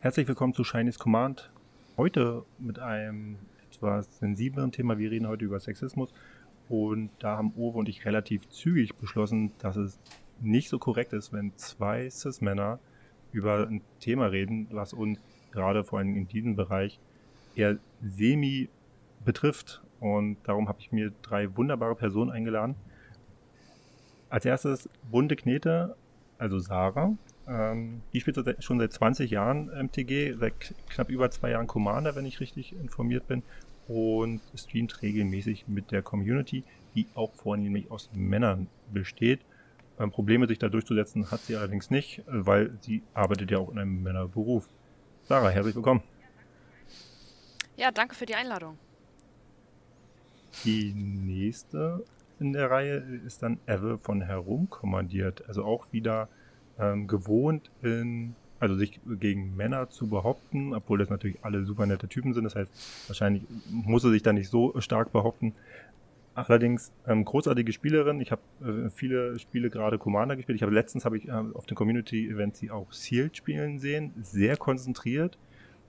Herzlich willkommen zu Chinese Command. Heute mit einem etwas sensibleren Thema. Wir reden heute über Sexismus. Und da haben Uwe und ich relativ zügig beschlossen, dass es nicht so korrekt ist, wenn zwei Cis-Männer über ein Thema reden, was uns gerade vor allem in diesem Bereich eher semi betrifft. Und darum habe ich mir drei wunderbare Personen eingeladen. Als erstes Bunte Knete, also Sarah. Ähm, die spielt schon seit 20 Jahren MTG, seit knapp über zwei Jahren Commander, wenn ich richtig informiert bin, und streamt regelmäßig mit der Community, die auch vornehmlich aus Männern besteht. Ähm, Probleme, sich da durchzusetzen, hat sie allerdings nicht, weil sie arbeitet ja auch in einem Männerberuf. Sarah, herzlich willkommen. Ja, danke für die Einladung. Die nächste in der Reihe ist dann Eve von Herumkommandiert. Also auch wieder ähm, gewohnt, in, also sich gegen Männer zu behaupten, obwohl das natürlich alle super nette Typen sind. Das heißt, wahrscheinlich muss er sich da nicht so stark behaupten. Allerdings ähm, großartige Spielerin. Ich habe äh, viele Spiele gerade Commander gespielt. Ich habe letztens habe ich äh, auf dem Community Event sie auch Sealed spielen sehen. Sehr konzentriert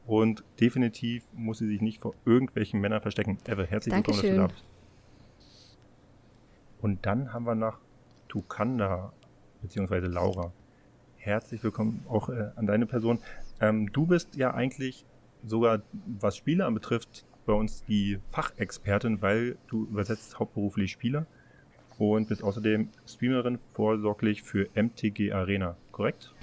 und definitiv muss sie sich nicht vor irgendwelchen Männern verstecken. Eve, herzlich willkommen, dass du da bist. Und dann haben wir noch Tukanda beziehungsweise Laura herzlich willkommen auch äh, an deine Person. Ähm, du bist ja eigentlich sogar, was Spiele anbetrifft, bei uns die Fachexpertin, weil du übersetzt hauptberuflich Spiele und bist außerdem Streamerin vorsorglich für MTG Arena, korrekt?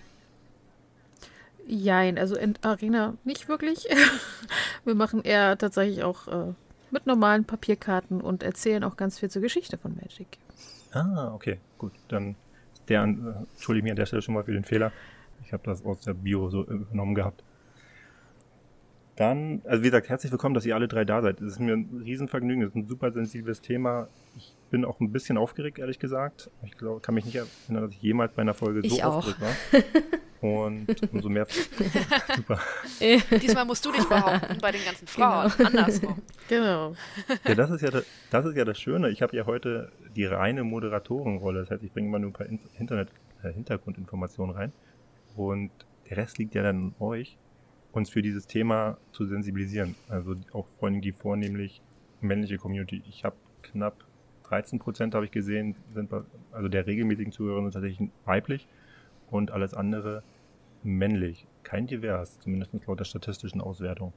Jein, also in Arena nicht wirklich. Wir machen eher tatsächlich auch äh, mit normalen Papierkarten und erzählen auch ganz viel zur Geschichte von Magic. Ah, okay, gut. Dann der, äh, entschuldige mich an der Stelle schon mal für den Fehler. Ich habe das aus der Bio so übernommen gehabt. Dann, also wie gesagt, herzlich willkommen, dass ihr alle drei da seid. Es ist mir ein Riesenvergnügen, es ist ein super sensibles Thema. Ich bin auch ein bisschen aufgeregt, ehrlich gesagt. Ich glaube, kann mich nicht erinnern, dass ich jemals bei einer Folge ich so auch. aufgeregt war. Und umso mehr. super. Diesmal musst du dich behaupten bei den ganzen Frauen. Genau. Andersrum. Genau. Ja, das ist ja das, das ist ja das Schöne. Ich habe ja heute die reine Moderatorenrolle. Das heißt, ich bringe immer nur ein paar Internet, äh, Hintergrundinformationen rein. Und der Rest liegt ja dann an euch uns für dieses Thema zu sensibilisieren. Also auch vor allem die vornehmlich männliche Community. Ich habe knapp 13 Prozent habe ich gesehen, sind bei, also der regelmäßigen Zuhörer sind tatsächlich weiblich und alles andere männlich. Kein divers, zumindest laut der statistischen Auswertung.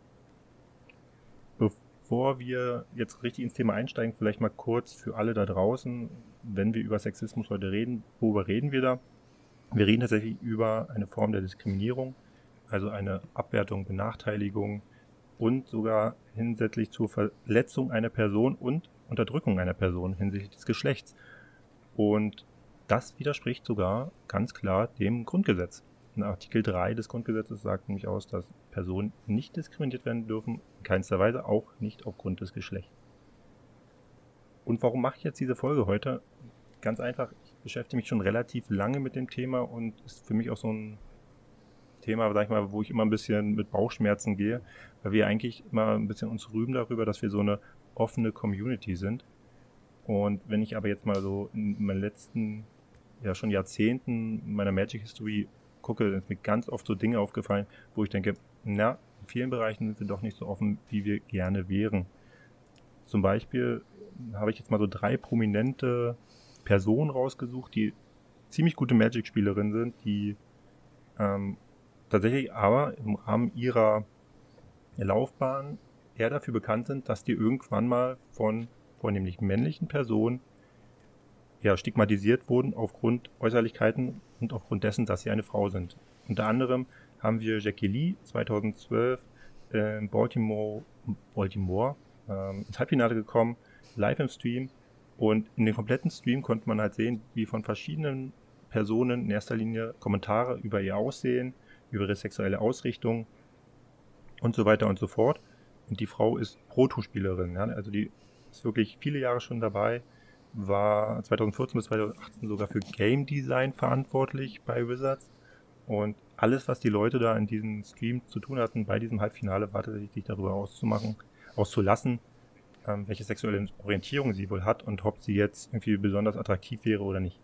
Bevor wir jetzt richtig ins Thema einsteigen, vielleicht mal kurz für alle da draußen, wenn wir über Sexismus heute reden, worüber reden wir da? Wir reden tatsächlich über eine Form der Diskriminierung, also eine Abwertung, Benachteiligung und sogar hinsichtlich zur Verletzung einer Person und Unterdrückung einer Person hinsichtlich des Geschlechts. Und das widerspricht sogar ganz klar dem Grundgesetz. In Artikel 3 des Grundgesetzes sagt nämlich aus, dass Personen nicht diskriminiert werden dürfen, in keinster Weise auch nicht aufgrund des Geschlechts. Und warum mache ich jetzt diese Folge heute? Ganz einfach, ich beschäftige mich schon relativ lange mit dem Thema und ist für mich auch so ein Thema, sag ich mal, wo ich immer ein bisschen mit Bauchschmerzen gehe, weil wir eigentlich immer ein bisschen uns rühmen darüber, dass wir so eine offene Community sind. Und wenn ich aber jetzt mal so in meinen letzten, ja schon Jahrzehnten meiner Magic History gucke, sind mir ganz oft so Dinge aufgefallen, wo ich denke, na, in vielen Bereichen sind wir doch nicht so offen, wie wir gerne wären. Zum Beispiel habe ich jetzt mal so drei prominente Personen rausgesucht, die ziemlich gute Magic-Spielerinnen sind, die ähm, tatsächlich aber im Rahmen ihrer Laufbahn eher dafür bekannt sind, dass die irgendwann mal von vornehmlich männlichen Personen ja, stigmatisiert wurden aufgrund Äußerlichkeiten und aufgrund dessen, dass sie eine Frau sind. Unter anderem haben wir Jackie Lee 2012 in Baltimore, Baltimore ähm, ins Halbfinale gekommen, live im Stream. Und in dem kompletten Stream konnte man halt sehen, wie von verschiedenen Personen in erster Linie Kommentare über ihr Aussehen, über ihre sexuelle Ausrichtung und so weiter und so fort. Und die Frau ist Protospielerin, ja? also die ist wirklich viele Jahre schon dabei, war 2014 bis 2018 sogar für Game Design verantwortlich bei Wizards. Und alles, was die Leute da in diesem Stream zu tun hatten, bei diesem Halbfinale, war tatsächlich sich darüber auszumachen, auszulassen, ähm, welche sexuelle Orientierung sie wohl hat und ob sie jetzt irgendwie besonders attraktiv wäre oder nicht.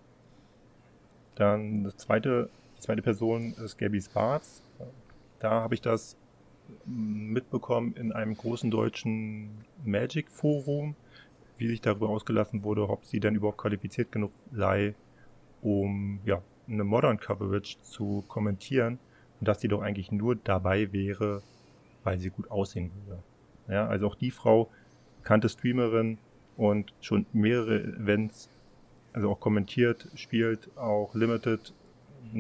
Dann das zweite, die zweite Person ist Gabby Schwarz. Da habe ich das mitbekommen in einem großen deutschen Magic-Forum, wie sich darüber ausgelassen wurde, ob sie denn überhaupt qualifiziert genug sei, um ja, eine Modern Coverage zu kommentieren und dass sie doch eigentlich nur dabei wäre, weil sie gut aussehen würde. Ja, also auch die Frau kannte Streamerin und schon mehrere Events, also auch kommentiert, spielt auch Limited,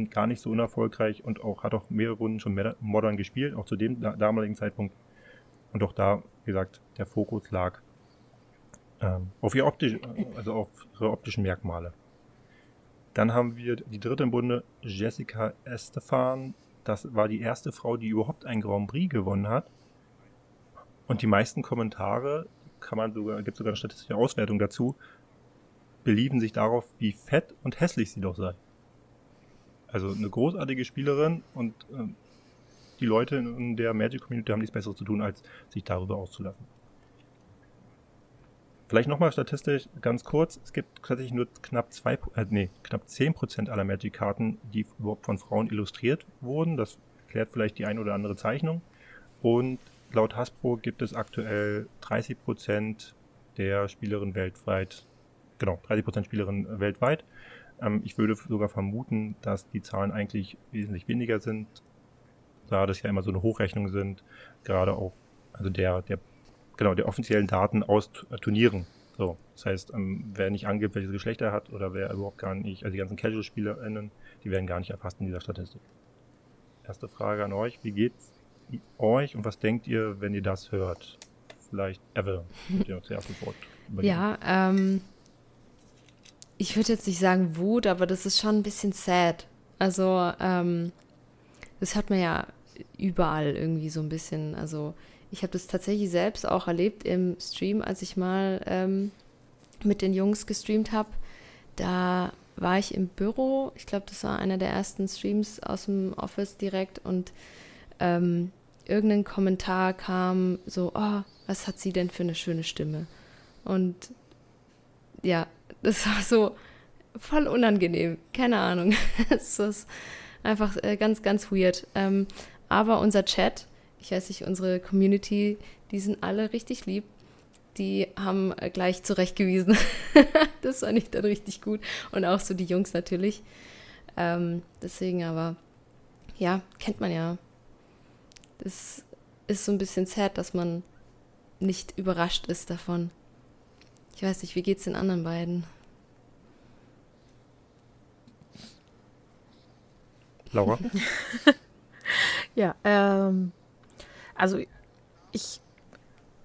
gar nicht so unerfolgreich und auch hat auch mehrere Runden schon Modern gespielt, auch zu dem damaligen Zeitpunkt. Und auch da, wie gesagt, der Fokus lag ähm, auf, ihr optisch, also auf ihre optischen Merkmale. Dann haben wir die dritte im Bunde, Jessica Estefan. Das war die erste Frau, die überhaupt ein Grand Prix gewonnen hat. Und die meisten Kommentare, kann man sogar, gibt sogar eine statistische Auswertung dazu, beliefen sich darauf, wie fett und hässlich sie doch sei. Also eine großartige Spielerin und äh, die Leute in der Magic Community haben nichts Besseres zu tun, als sich darüber auszulassen. Vielleicht nochmal statistisch ganz kurz. Es gibt tatsächlich nur knapp zwei, äh, nee, knapp 10% aller Magic-Karten, die überhaupt von Frauen illustriert wurden. Das erklärt vielleicht die ein oder andere Zeichnung. Und laut Hasbro gibt es aktuell 30% der Spielerinnen weltweit, genau, 30% Spielerinnen weltweit. Ähm, ich würde sogar vermuten, dass die Zahlen eigentlich wesentlich weniger sind, da das ja immer so eine Hochrechnung sind, gerade auch, also der, der, genau, der offiziellen Daten aus Turnieren. So, das heißt, ähm, wer nicht angibt, welches Geschlecht er hat oder wer überhaupt gar nicht, also die ganzen Casual-SpielerInnen, die werden gar nicht erfasst in dieser Statistik. Erste Frage an euch, wie geht's euch und was denkt ihr, wenn ihr das hört? Vielleicht Evel, ihr zuerst das Wort. Ja, ähm, ich würde jetzt nicht sagen Wut, aber das ist schon ein bisschen sad. Also, ähm, das hat man ja überall irgendwie so ein bisschen. Also, ich habe das tatsächlich selbst auch erlebt im Stream, als ich mal ähm, mit den Jungs gestreamt habe. Da war ich im Büro. Ich glaube, das war einer der ersten Streams aus dem Office direkt und ähm, irgendein Kommentar kam so, oh, was hat sie denn für eine schöne Stimme? Und ja, das war so voll unangenehm. Keine Ahnung. es ist einfach äh, ganz, ganz weird. Ähm, aber unser Chat, ich weiß nicht, unsere Community, die sind alle richtig lieb. Die haben äh, gleich zurechtgewiesen. das fand ich dann richtig gut. Und auch so die Jungs natürlich. Ähm, deswegen aber, ja, kennt man ja. Das ist so ein bisschen sad, dass man nicht überrascht ist davon. Ich weiß nicht, wie geht's den anderen beiden? Laura? ja, ähm, also ich,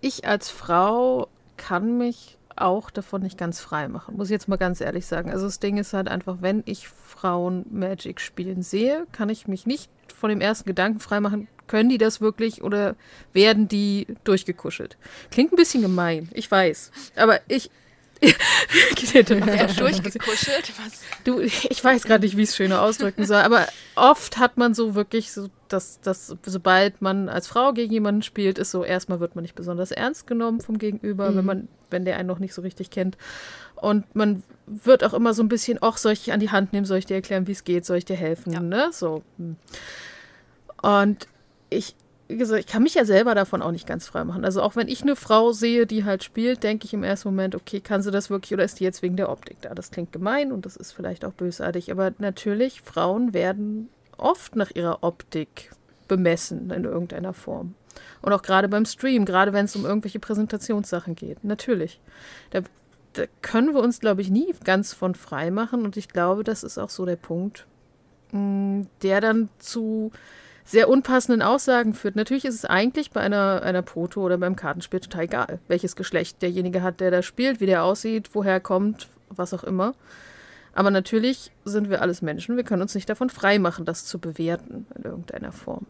ich als Frau kann mich auch davon nicht ganz frei machen, muss ich jetzt mal ganz ehrlich sagen. Also das Ding ist halt einfach, wenn ich Frauen Magic spielen sehe, kann ich mich nicht von dem ersten Gedanken frei machen, können die das wirklich oder werden die durchgekuschelt? Klingt ein bisschen gemein, ich weiß. Aber ich. durchgekuschelt? Was? Du, ich weiß gerade nicht, wie ich es schöner ausdrücken soll, aber oft hat man so wirklich so, dass, dass sobald man als Frau gegen jemanden spielt, ist so, erstmal wird man nicht besonders ernst genommen vom Gegenüber, mhm. wenn man, wenn der einen noch nicht so richtig kennt. Und man wird auch immer so ein bisschen, ach, soll ich dich an die Hand nehmen, soll ich dir erklären, wie es geht, soll ich dir helfen, ja. ne? So. Und ich, ich kann mich ja selber davon auch nicht ganz frei machen. Also auch wenn ich eine Frau sehe, die halt spielt, denke ich im ersten Moment, okay, kann sie das wirklich oder ist die jetzt wegen der Optik da? Das klingt gemein und das ist vielleicht auch bösartig, aber natürlich, Frauen werden oft nach ihrer Optik bemessen in irgendeiner Form. Und auch gerade beim Stream, gerade wenn es um irgendwelche Präsentationssachen geht. Natürlich. Da, da können wir uns, glaube ich, nie ganz von frei machen. Und ich glaube, das ist auch so der Punkt, mm, der dann zu sehr unpassenden Aussagen führt. Natürlich ist es eigentlich bei einer, einer Proto oder beim Kartenspiel total egal, welches Geschlecht derjenige hat, der da spielt, wie der aussieht, woher er kommt, was auch immer. Aber natürlich sind wir alles Menschen. Wir können uns nicht davon freimachen, das zu bewerten in irgendeiner Form.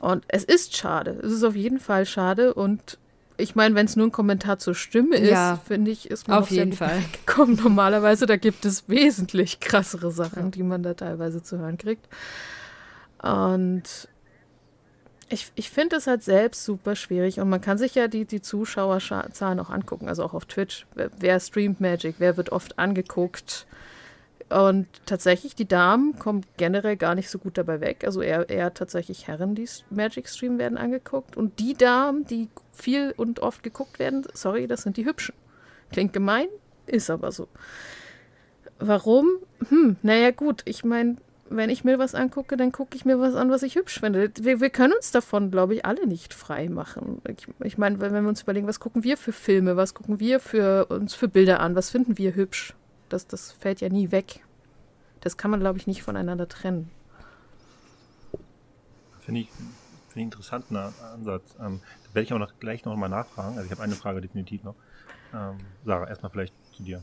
Und es ist schade. Es ist auf jeden Fall schade. Und ich meine, wenn es nur ein Kommentar zur Stimme ist, ja, finde ich, ist man auf jeden Fall gekommen. Normalerweise, da gibt es wesentlich krassere Sachen, ja. die man da teilweise zu hören kriegt. Und Ich, ich finde es halt selbst super schwierig und man kann sich ja die, die Zuschauerzahlen auch angucken, also auch auf Twitch. Wer, wer streamt Magic, wer wird oft angeguckt. Und tatsächlich, die Damen kommen generell gar nicht so gut dabei weg. Also eher, eher tatsächlich Herren, die Magic streamen, werden angeguckt. Und die Damen, die viel und oft geguckt werden, sorry, das sind die Hübschen. Klingt gemein, ist aber so. Warum? Hm, naja, gut, ich meine, wenn ich mir was angucke, dann gucke ich mir was an, was ich hübsch finde. Wir, wir können uns davon, glaube ich, alle nicht frei machen. Ich, ich meine, wenn wir uns überlegen, was gucken wir für Filme, was gucken wir für uns für Bilder an, was finden wir hübsch? Das, das fällt ja nie weg. Das kann man, glaube ich, nicht voneinander trennen. Finde ich, find ich interessanten Ansatz. Ähm, da werde ich auch noch, gleich noch mal nachfragen. Also ich habe eine Frage definitiv noch. Ähm, Sarah, erstmal vielleicht zu dir.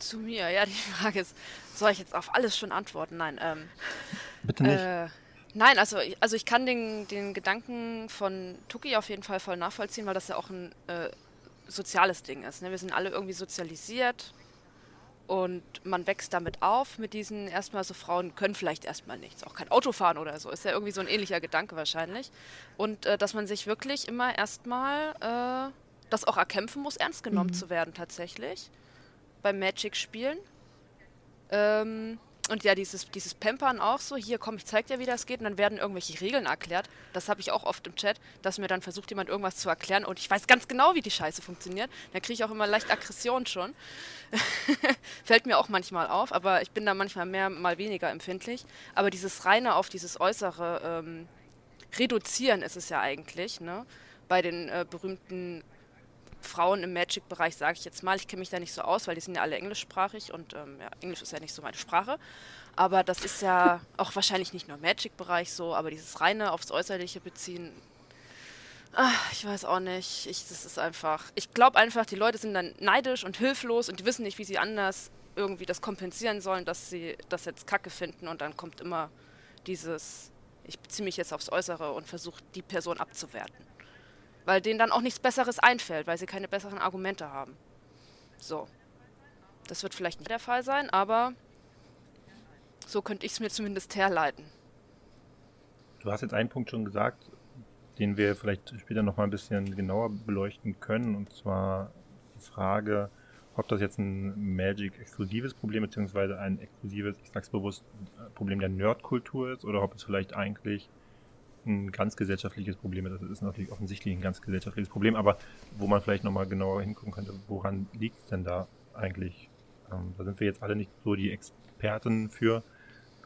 Zu mir, ja, die Frage ist, soll ich jetzt auf alles schon antworten? Nein. Ähm, Bitte nicht. Äh, nein, also, also ich kann den, den Gedanken von Tuki auf jeden Fall voll nachvollziehen, weil das ja auch ein äh, soziales Ding ist. Ne? Wir sind alle irgendwie sozialisiert und man wächst damit auf mit diesen erstmal so Frauen können vielleicht erstmal nichts, auch kein Auto fahren oder so. Ist ja irgendwie so ein ähnlicher Gedanke wahrscheinlich. Und äh, dass man sich wirklich immer erstmal äh, das auch erkämpfen muss, ernst genommen mhm. zu werden tatsächlich beim Magic-Spielen. Ähm, und ja, dieses, dieses Pampern auch so, hier komm, ich zeig dir, wie das geht, und dann werden irgendwelche Regeln erklärt. Das habe ich auch oft im Chat, dass mir dann versucht, jemand irgendwas zu erklären und ich weiß ganz genau, wie die Scheiße funktioniert. Da kriege ich auch immer leicht Aggression schon. Fällt mir auch manchmal auf, aber ich bin da manchmal mehr, mal weniger empfindlich. Aber dieses reine auf dieses Äußere ähm, reduzieren ist es ja eigentlich, ne? Bei den äh, berühmten Frauen im Magic-Bereich, sage ich jetzt mal. Ich kenne mich da nicht so aus, weil die sind ja alle englischsprachig und ähm, ja, Englisch ist ja nicht so meine Sprache. Aber das ist ja auch wahrscheinlich nicht nur im Magic-Bereich so, aber dieses reine aufs Äußerliche beziehen, ach, ich weiß auch nicht. Ich, das ist einfach, ich glaube einfach, die Leute sind dann neidisch und hilflos und die wissen nicht, wie sie anders irgendwie das kompensieren sollen, dass sie das jetzt kacke finden und dann kommt immer dieses, ich beziehe mich jetzt aufs Äußere und versuche die Person abzuwerten weil denen dann auch nichts Besseres einfällt, weil sie keine besseren Argumente haben. So. Das wird vielleicht nicht der Fall sein, aber so könnte ich es mir zumindest herleiten. Du hast jetzt einen Punkt schon gesagt, den wir vielleicht später noch mal ein bisschen genauer beleuchten können, und zwar die Frage, ob das jetzt ein Magic-exklusives Problem beziehungsweise ein exklusives, ich sag's bewusst, Problem der Nerdkultur ist oder ob es vielleicht eigentlich ein ganz gesellschaftliches Problem ist. Das ist natürlich offensichtlich ein ganz gesellschaftliches Problem, aber wo man vielleicht nochmal genauer hingucken könnte, woran liegt es denn da eigentlich? Ähm, da sind wir jetzt alle nicht so die Experten für,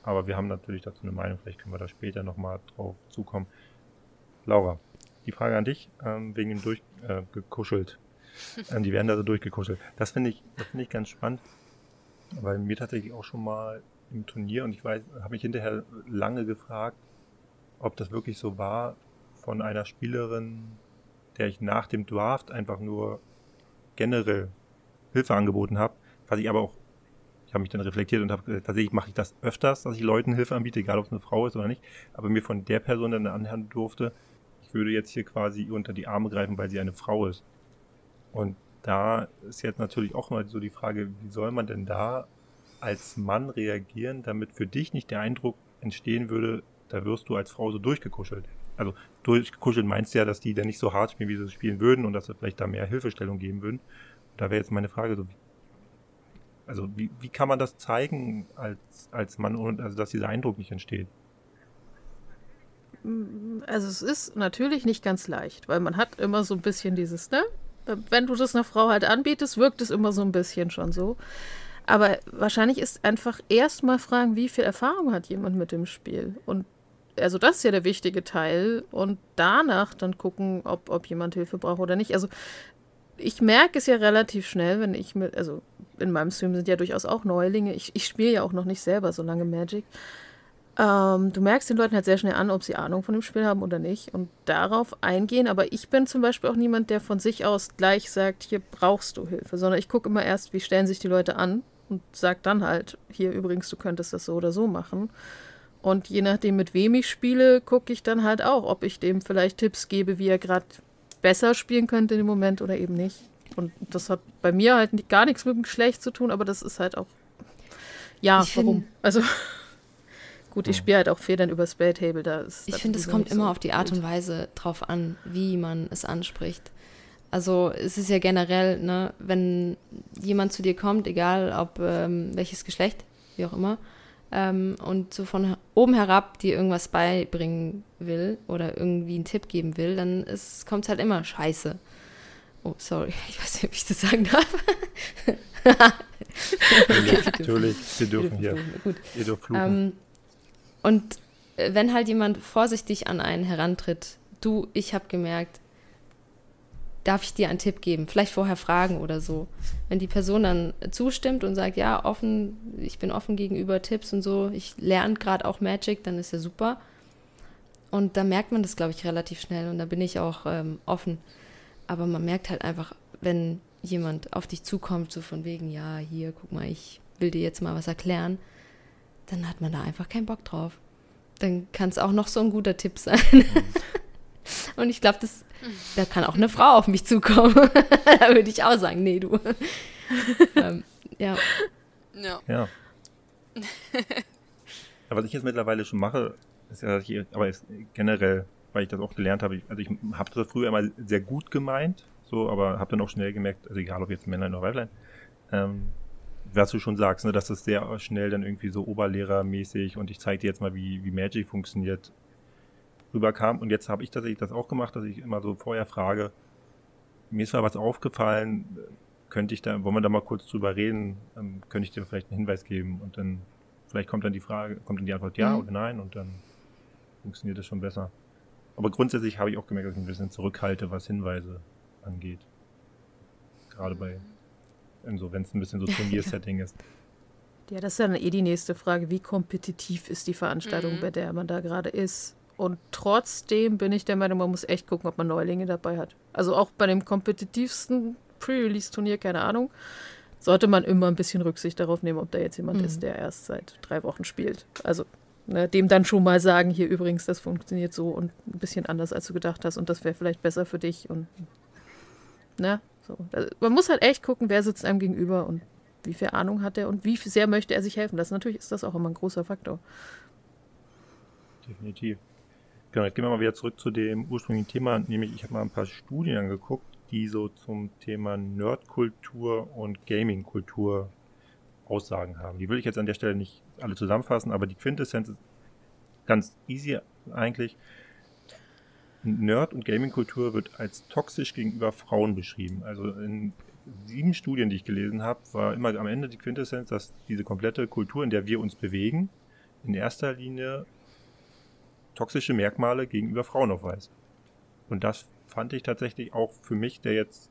aber wir haben natürlich dazu eine Meinung, vielleicht können wir da später nochmal drauf zukommen. Laura, die Frage an dich, ähm, wegen dem durchgekuschelt. Äh, ähm, die werden da so durchgekuschelt. Das finde ich, das ich ganz spannend, weil mir tatsächlich auch schon mal im Turnier und ich weiß, habe mich hinterher lange gefragt, ob das wirklich so war von einer Spielerin, der ich nach dem Draft einfach nur generell Hilfe angeboten habe, was ich aber auch, ich habe mich dann reflektiert und habe gesagt, tatsächlich mache ich das öfters, dass ich Leuten Hilfe anbiete, egal ob es eine Frau ist oder nicht, aber mir von der Person dann anhören durfte, ich würde jetzt hier quasi unter die Arme greifen, weil sie eine Frau ist. Und da ist jetzt natürlich auch mal so die Frage, wie soll man denn da als Mann reagieren, damit für dich nicht der Eindruck entstehen würde, da wirst du als Frau so durchgekuschelt. Also durchgekuschelt meinst du ja, dass die dann nicht so hart spielen, wie sie spielen würden und dass sie vielleicht da mehr Hilfestellung geben würden. Da wäre jetzt meine Frage so, also wie, wie kann man das zeigen als, als Mann, also dass dieser Eindruck nicht entsteht? Also es ist natürlich nicht ganz leicht, weil man hat immer so ein bisschen dieses, ne? Wenn du das einer Frau halt anbietest, wirkt es immer so ein bisschen schon so. Aber wahrscheinlich ist einfach erstmal fragen, wie viel Erfahrung hat jemand mit dem Spiel? Und also das ist ja der wichtige Teil. Und danach dann gucken, ob, ob jemand Hilfe braucht oder nicht. Also ich merke es ja relativ schnell, wenn ich mit, also in meinem Stream sind ja durchaus auch Neulinge. Ich, ich spiele ja auch noch nicht selber so lange Magic. Ähm, du merkst den Leuten halt sehr schnell an, ob sie Ahnung von dem Spiel haben oder nicht und darauf eingehen. Aber ich bin zum Beispiel auch niemand, der von sich aus gleich sagt, hier brauchst du Hilfe, sondern ich gucke immer erst, wie stellen sich die Leute an und sage dann halt, hier übrigens, du könntest das so oder so machen. Und je nachdem, mit wem ich spiele, gucke ich dann halt auch, ob ich dem vielleicht Tipps gebe, wie er gerade besser spielen könnte in dem Moment oder eben nicht. Und das hat bei mir halt gar nichts mit dem Geschlecht zu tun, aber das ist halt auch. Ja, ich warum? Also Gut, ich spiele halt auch Federn über Spelltable. Da ist Ich finde, es kommt immer so auf die Art gut. und Weise drauf an, wie man es anspricht. Also es ist ja generell, ne, wenn jemand zu dir kommt, egal ob ähm, welches Geschlecht, wie auch immer, ähm, und so von oben herab dir irgendwas beibringen will oder irgendwie einen Tipp geben will, dann kommt es halt immer scheiße. Oh, sorry, ich weiß nicht, ob ich das sagen darf. Natürlich, natürlich, wir dürfen hier. Gut. Ihr dürft. Ähm, und äh, wenn halt jemand vorsichtig an einen herantritt, du, ich habe gemerkt, darf ich dir einen Tipp geben? Vielleicht vorher fragen oder so. Wenn die Person dann zustimmt und sagt, ja, offen, ich bin offen gegenüber Tipps und so, ich lerne gerade auch Magic, dann ist ja super. Und da merkt man das, glaube ich, relativ schnell und da bin ich auch ähm, offen. Aber man merkt halt einfach, wenn jemand auf dich zukommt, so von wegen, ja, hier, guck mal, ich will dir jetzt mal was erklären, dann hat man da einfach keinen Bock drauf. Dann kann es auch noch so ein guter Tipp sein. Und ich glaube, das, da kann auch eine Frau auf mich zukommen. da würde ich auch sagen, nee, du. ähm, ja. Ja. Ja. ja. Was ich jetzt mittlerweile schon mache, ist ja, dass ich, aber ist generell, weil ich das auch gelernt habe, ich, also ich habe das früher immer sehr gut gemeint, so, aber habe dann auch schnell gemerkt, also egal ob jetzt Männlein oder Weiblein, ähm, was du schon sagst, ne, dass das sehr schnell dann irgendwie so oberlehrermäßig und ich zeige dir jetzt mal, wie, wie Magic funktioniert, rüberkam. Und jetzt habe ich tatsächlich das auch gemacht, dass ich immer so vorher frage, mir ist zwar was aufgefallen, könnte ich da, wollen wir da mal kurz drüber reden, ähm, könnte ich dir vielleicht einen Hinweis geben und dann vielleicht kommt dann die Frage, kommt dann die Antwort ja Mhm. oder nein und dann funktioniert das schon besser. Aber grundsätzlich habe ich auch gemerkt, dass ich ein bisschen zurückhalte, was Hinweise angeht. Gerade bei, so, wenn es ein bisschen so Turniersetting ist. Ja, das ist dann eh die nächste Frage. Wie kompetitiv ist die Veranstaltung, Mhm. bei der man da gerade ist? Und trotzdem bin ich der Meinung, man muss echt gucken, ob man Neulinge dabei hat. Also auch bei dem kompetitivsten Pre-Release-Turnier, keine Ahnung, sollte man immer ein bisschen Rücksicht darauf nehmen, ob da jetzt jemand Mhm. ist, der erst seit drei Wochen spielt. Also ne, dem dann schon mal sagen, hier übrigens, das funktioniert so und ein bisschen anders, als du gedacht hast und das wäre vielleicht besser für dich und ne, so. Also, man muss halt echt gucken, wer sitzt einem gegenüber und wie viel Ahnung hat er und wie sehr möchte er sich helfen. Das natürlich ist das auch immer ein großer Faktor. Definitiv. Genau, jetzt gehen wir mal wieder zurück zu dem ursprünglichen Thema, nämlich ich habe mal ein paar Studien angeguckt, die so zum Thema Nerdkultur und Gamingkultur Aussagen haben. Die will ich jetzt an der Stelle nicht alle zusammenfassen, aber die Quintessenz ist ganz easy eigentlich. Nerd- und Gamingkultur wird als toxisch gegenüber Frauen beschrieben. Also in sieben Studien, die ich gelesen habe, war immer am Ende die Quintessenz, dass diese komplette Kultur, in der wir uns bewegen, in erster Linie toxische Merkmale gegenüber Frauen aufweist. Und das fand ich tatsächlich auch für mich, der jetzt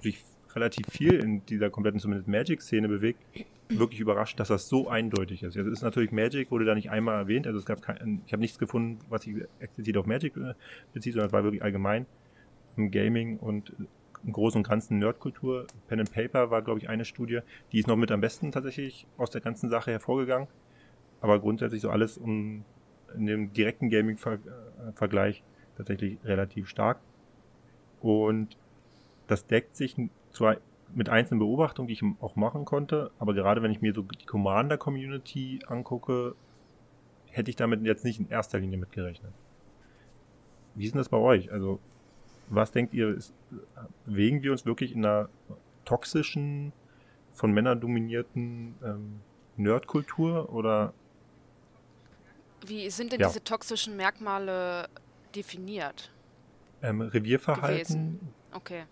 sich relativ viel in dieser kompletten zumindest Magic-Szene bewegt, wirklich überrascht, dass das so eindeutig ist. Also es ist natürlich Magic, wurde da nicht einmal erwähnt, also es gab kein, ich habe nichts gefunden, was sich explizit auf Magic äh, bezieht, sondern es war wirklich allgemein im Gaming und im Großen und Ganzen Nerdkultur. Pen and Paper war, glaube ich, eine Studie, die ist noch mit am besten tatsächlich aus der ganzen Sache hervorgegangen. Aber grundsätzlich so alles um in dem direkten Gaming-Vergleich tatsächlich relativ stark. Und das deckt sich zwar mit einzelnen Beobachtungen, die ich auch machen konnte, aber gerade wenn ich mir so die Commander-Community angucke, hätte ich damit jetzt nicht in erster Linie mitgerechnet. Wie ist denn das bei euch? Also, was denkt ihr, ist, bewegen wir uns wirklich in einer toxischen, von Männern dominierten ähm, Nerdkultur oder Wie sind denn Ja. diese toxischen Merkmale definiert? ähm, Revierverhalten? Gewesen. Okay.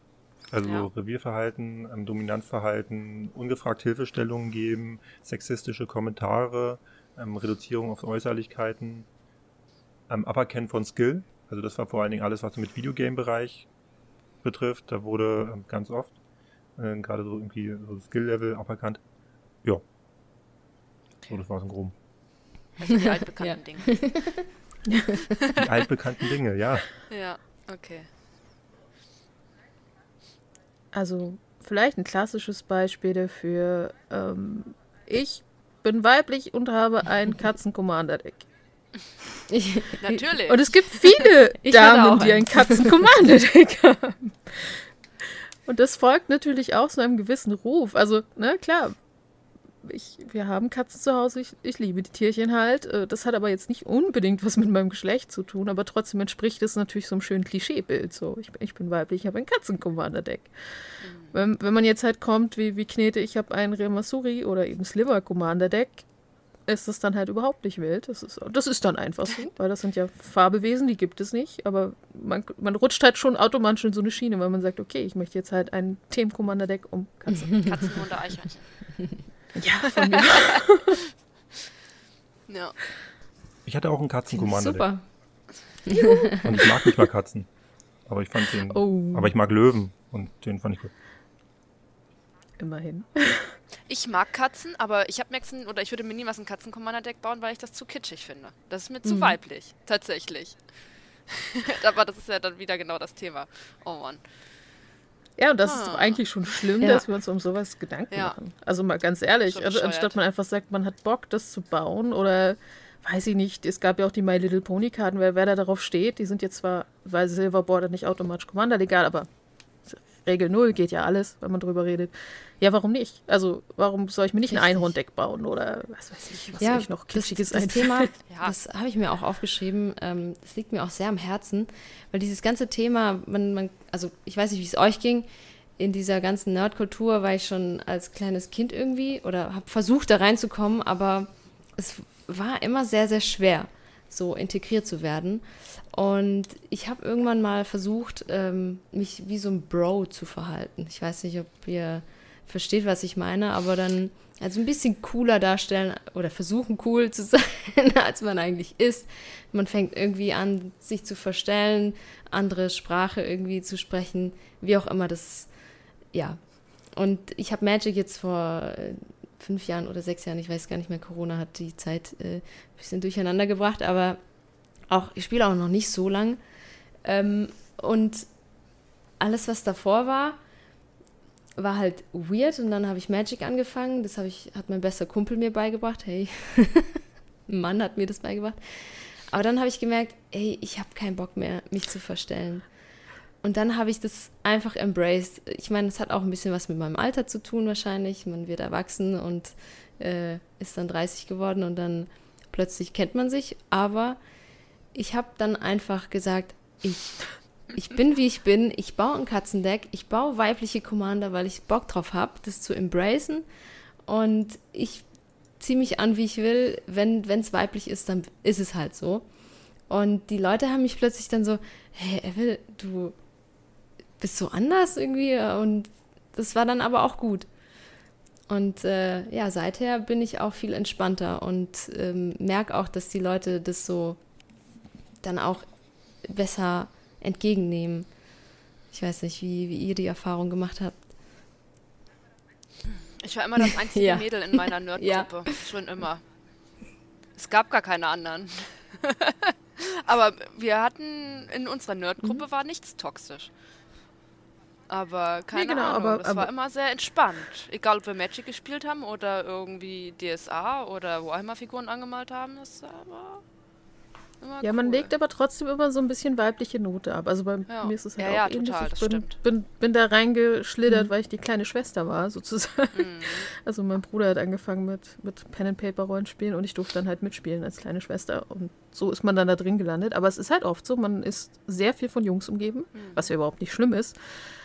Also Ja. Revierverhalten, ähm, Dominantverhalten, ungefragt Hilfestellungen geben, sexistische Kommentare, ähm, Reduzierung auf Äußerlichkeiten, ähm, Aberkennen von Skill. Also das war vor allen Dingen alles, was mit Videogame-Bereich betrifft. Da wurde ähm, ganz oft äh, gerade so irgendwie so Skill-Level aberkannt. Ja. So, das war so grob. Also die altbekannten Dinge. Die altbekannten Dinge, ja. Ja, okay. Also vielleicht ein klassisches Beispiel dafür. Ähm, ich bin weiblich und habe ein Katzen-Commander-Deck. Ich, Natürlich. Und es gibt viele Damen, die ein. Katzen-Commander-Deck haben. Und das folgt natürlich auch so einem gewissen Ruf. Also, ne, klar, ich, wir haben Katzen zu Hause, ich, ich liebe die Tierchen halt. Äh, das hat aber jetzt nicht unbedingt was mit meinem Geschlecht zu tun, aber trotzdem entspricht es natürlich so einem schönen Klischeebild. So, ich, ich bin weiblich, ich habe ein Katzen-Commander-Deck. Mhm. Wenn, wenn man jetzt halt kommt, wie, wie Knete, ich habe ein Remasuri oder eben Sliver Commander-Deck, ist das dann halt überhaupt nicht wild. Das ist, das ist dann einfach so, weil das sind ja Farbewesen, die gibt es nicht. Aber man, man rutscht halt schon automatisch in so eine Schiene, weil man sagt, okay, ich möchte jetzt halt ein Themen-Commander-Deck um Katzen. Katzenhunde Eichhörnchen. Ja, von mir. ja. Ich hatte auch einen Katzen-Commander-Deck. Super. Und ich mag nicht mal Katzen. Aber ich fand den. Oh. Aber ich mag Löwen und den fand ich gut. Immerhin. Ich mag Katzen, aber ich habe mir oder ich würde mir niemals ein Katzen-Commander-Deck bauen, weil ich das zu kitschig finde. Das ist mir zu Mhm. weiblich, tatsächlich. aber das ist ja dann wieder genau das Thema. Oh Mann. Ja, und das ist Ah. doch eigentlich schon schlimm, Ja. dass wir uns um sowas Gedanken Ja. machen. Also mal ganz ehrlich, Schon also, bescheuert. anstatt man einfach sagt, man hat Bock, das zu bauen oder weiß ich nicht, es gab ja auch die My Little Pony Karten, wer, wer da darauf steht, die sind jetzt zwar, weil Silver Border nicht automatisch Commander legal, aber Regel 0 geht ja alles, wenn man drüber redet. Ja, warum nicht? Also, warum soll ich mir nicht ein Richtig. Einhorndeck bauen oder was weiß ich, was ja, soll ich noch das, Kitschiges das einfallen? Thema, Ja. das habe ich mir auch aufgeschrieben. Ähm, das liegt mir auch sehr am Herzen, weil dieses ganze Thema, man, man, also ich weiß nicht, wie es euch ging. In dieser ganzen Nerdkultur war ich schon als kleines Kind irgendwie oder habe versucht, da reinzukommen, aber es war immer sehr, sehr schwer, so integriert zu werden. Und ich habe irgendwann mal versucht, ähm, mich wie so ein Bro zu verhalten. Ich weiß nicht, ob ihr versteht, was ich meine, aber dann also ein bisschen cooler darstellen oder versuchen cool zu sein, als man eigentlich ist. Man fängt irgendwie an, sich zu verstellen, andere Sprache irgendwie zu sprechen, wie auch immer das, ja. Und ich habe Magic jetzt vor äh, fünf Jahren oder sechs Jahren, ich weiß gar nicht mehr, Corona hat die Zeit äh, ein bisschen durcheinander gebracht, aber auch, ich spiele auch noch nicht so lang. Ähm, und alles, was davor war, war halt weird und dann habe ich Magic angefangen. Das ich, hat mein bester Kumpel mir beigebracht. Hey, ein Mann hat mir das beigebracht. Aber dann habe ich gemerkt, ey, ich habe keinen Bock mehr, mich zu verstellen. Und dann habe ich das einfach embraced. Ich meine, es hat auch ein bisschen was mit meinem Alter zu tun wahrscheinlich. Man wird erwachsen und äh, ist dann 30 geworden und dann plötzlich kennt man sich. Aber ich habe dann einfach gesagt, ich, ich bin wie ich bin. Ich baue ein Katzendeck. Ich baue weibliche Commander, weil ich Bock drauf habe, das zu embracen. Und ich ziehe mich an, wie ich will. Wenn es weiblich ist, dann ist es halt so. Und die Leute haben mich plötzlich dann so, hey, Evel, du bist so anders irgendwie. Und das war dann aber auch gut. Und äh, ja, seither bin ich auch viel entspannter und ähm, merke auch, dass die Leute das so dann auch besser entgegennehmen. Ich weiß nicht, wie, wie ihr die Erfahrung gemacht habt. Ich war immer das einzige Ja. Mädel in meiner Nerdgruppe. Schon immer. Es gab gar keine anderen. Aber wir hatten, in unserer Nerdgruppe Mhm. war nichts toxisch. Aber keine genau, Ahnung, aber- das aber- war immer sehr entspannt. Egal, ob wir Magic gespielt haben oder irgendwie DSA oder Warhammer-Figuren angemalt haben, das war Ja, man cool. legt aber trotzdem immer so ein bisschen weibliche Note ab. Also bei Ja. mir ist es halt Ja, auch ja, ähnlich. total, ich bin, bin, bin da reingeschlittert, Mhm. weil ich die kleine Schwester war, sozusagen. Mhm. Also mein Bruder hat angefangen mit, mit Pen and Paper Rollenspielen und ich durfte dann halt mitspielen als kleine Schwester. Und so ist man dann da drin gelandet. Aber es ist halt oft so, man ist sehr viel von Jungs umgeben, Mhm. was ja überhaupt nicht schlimm ist.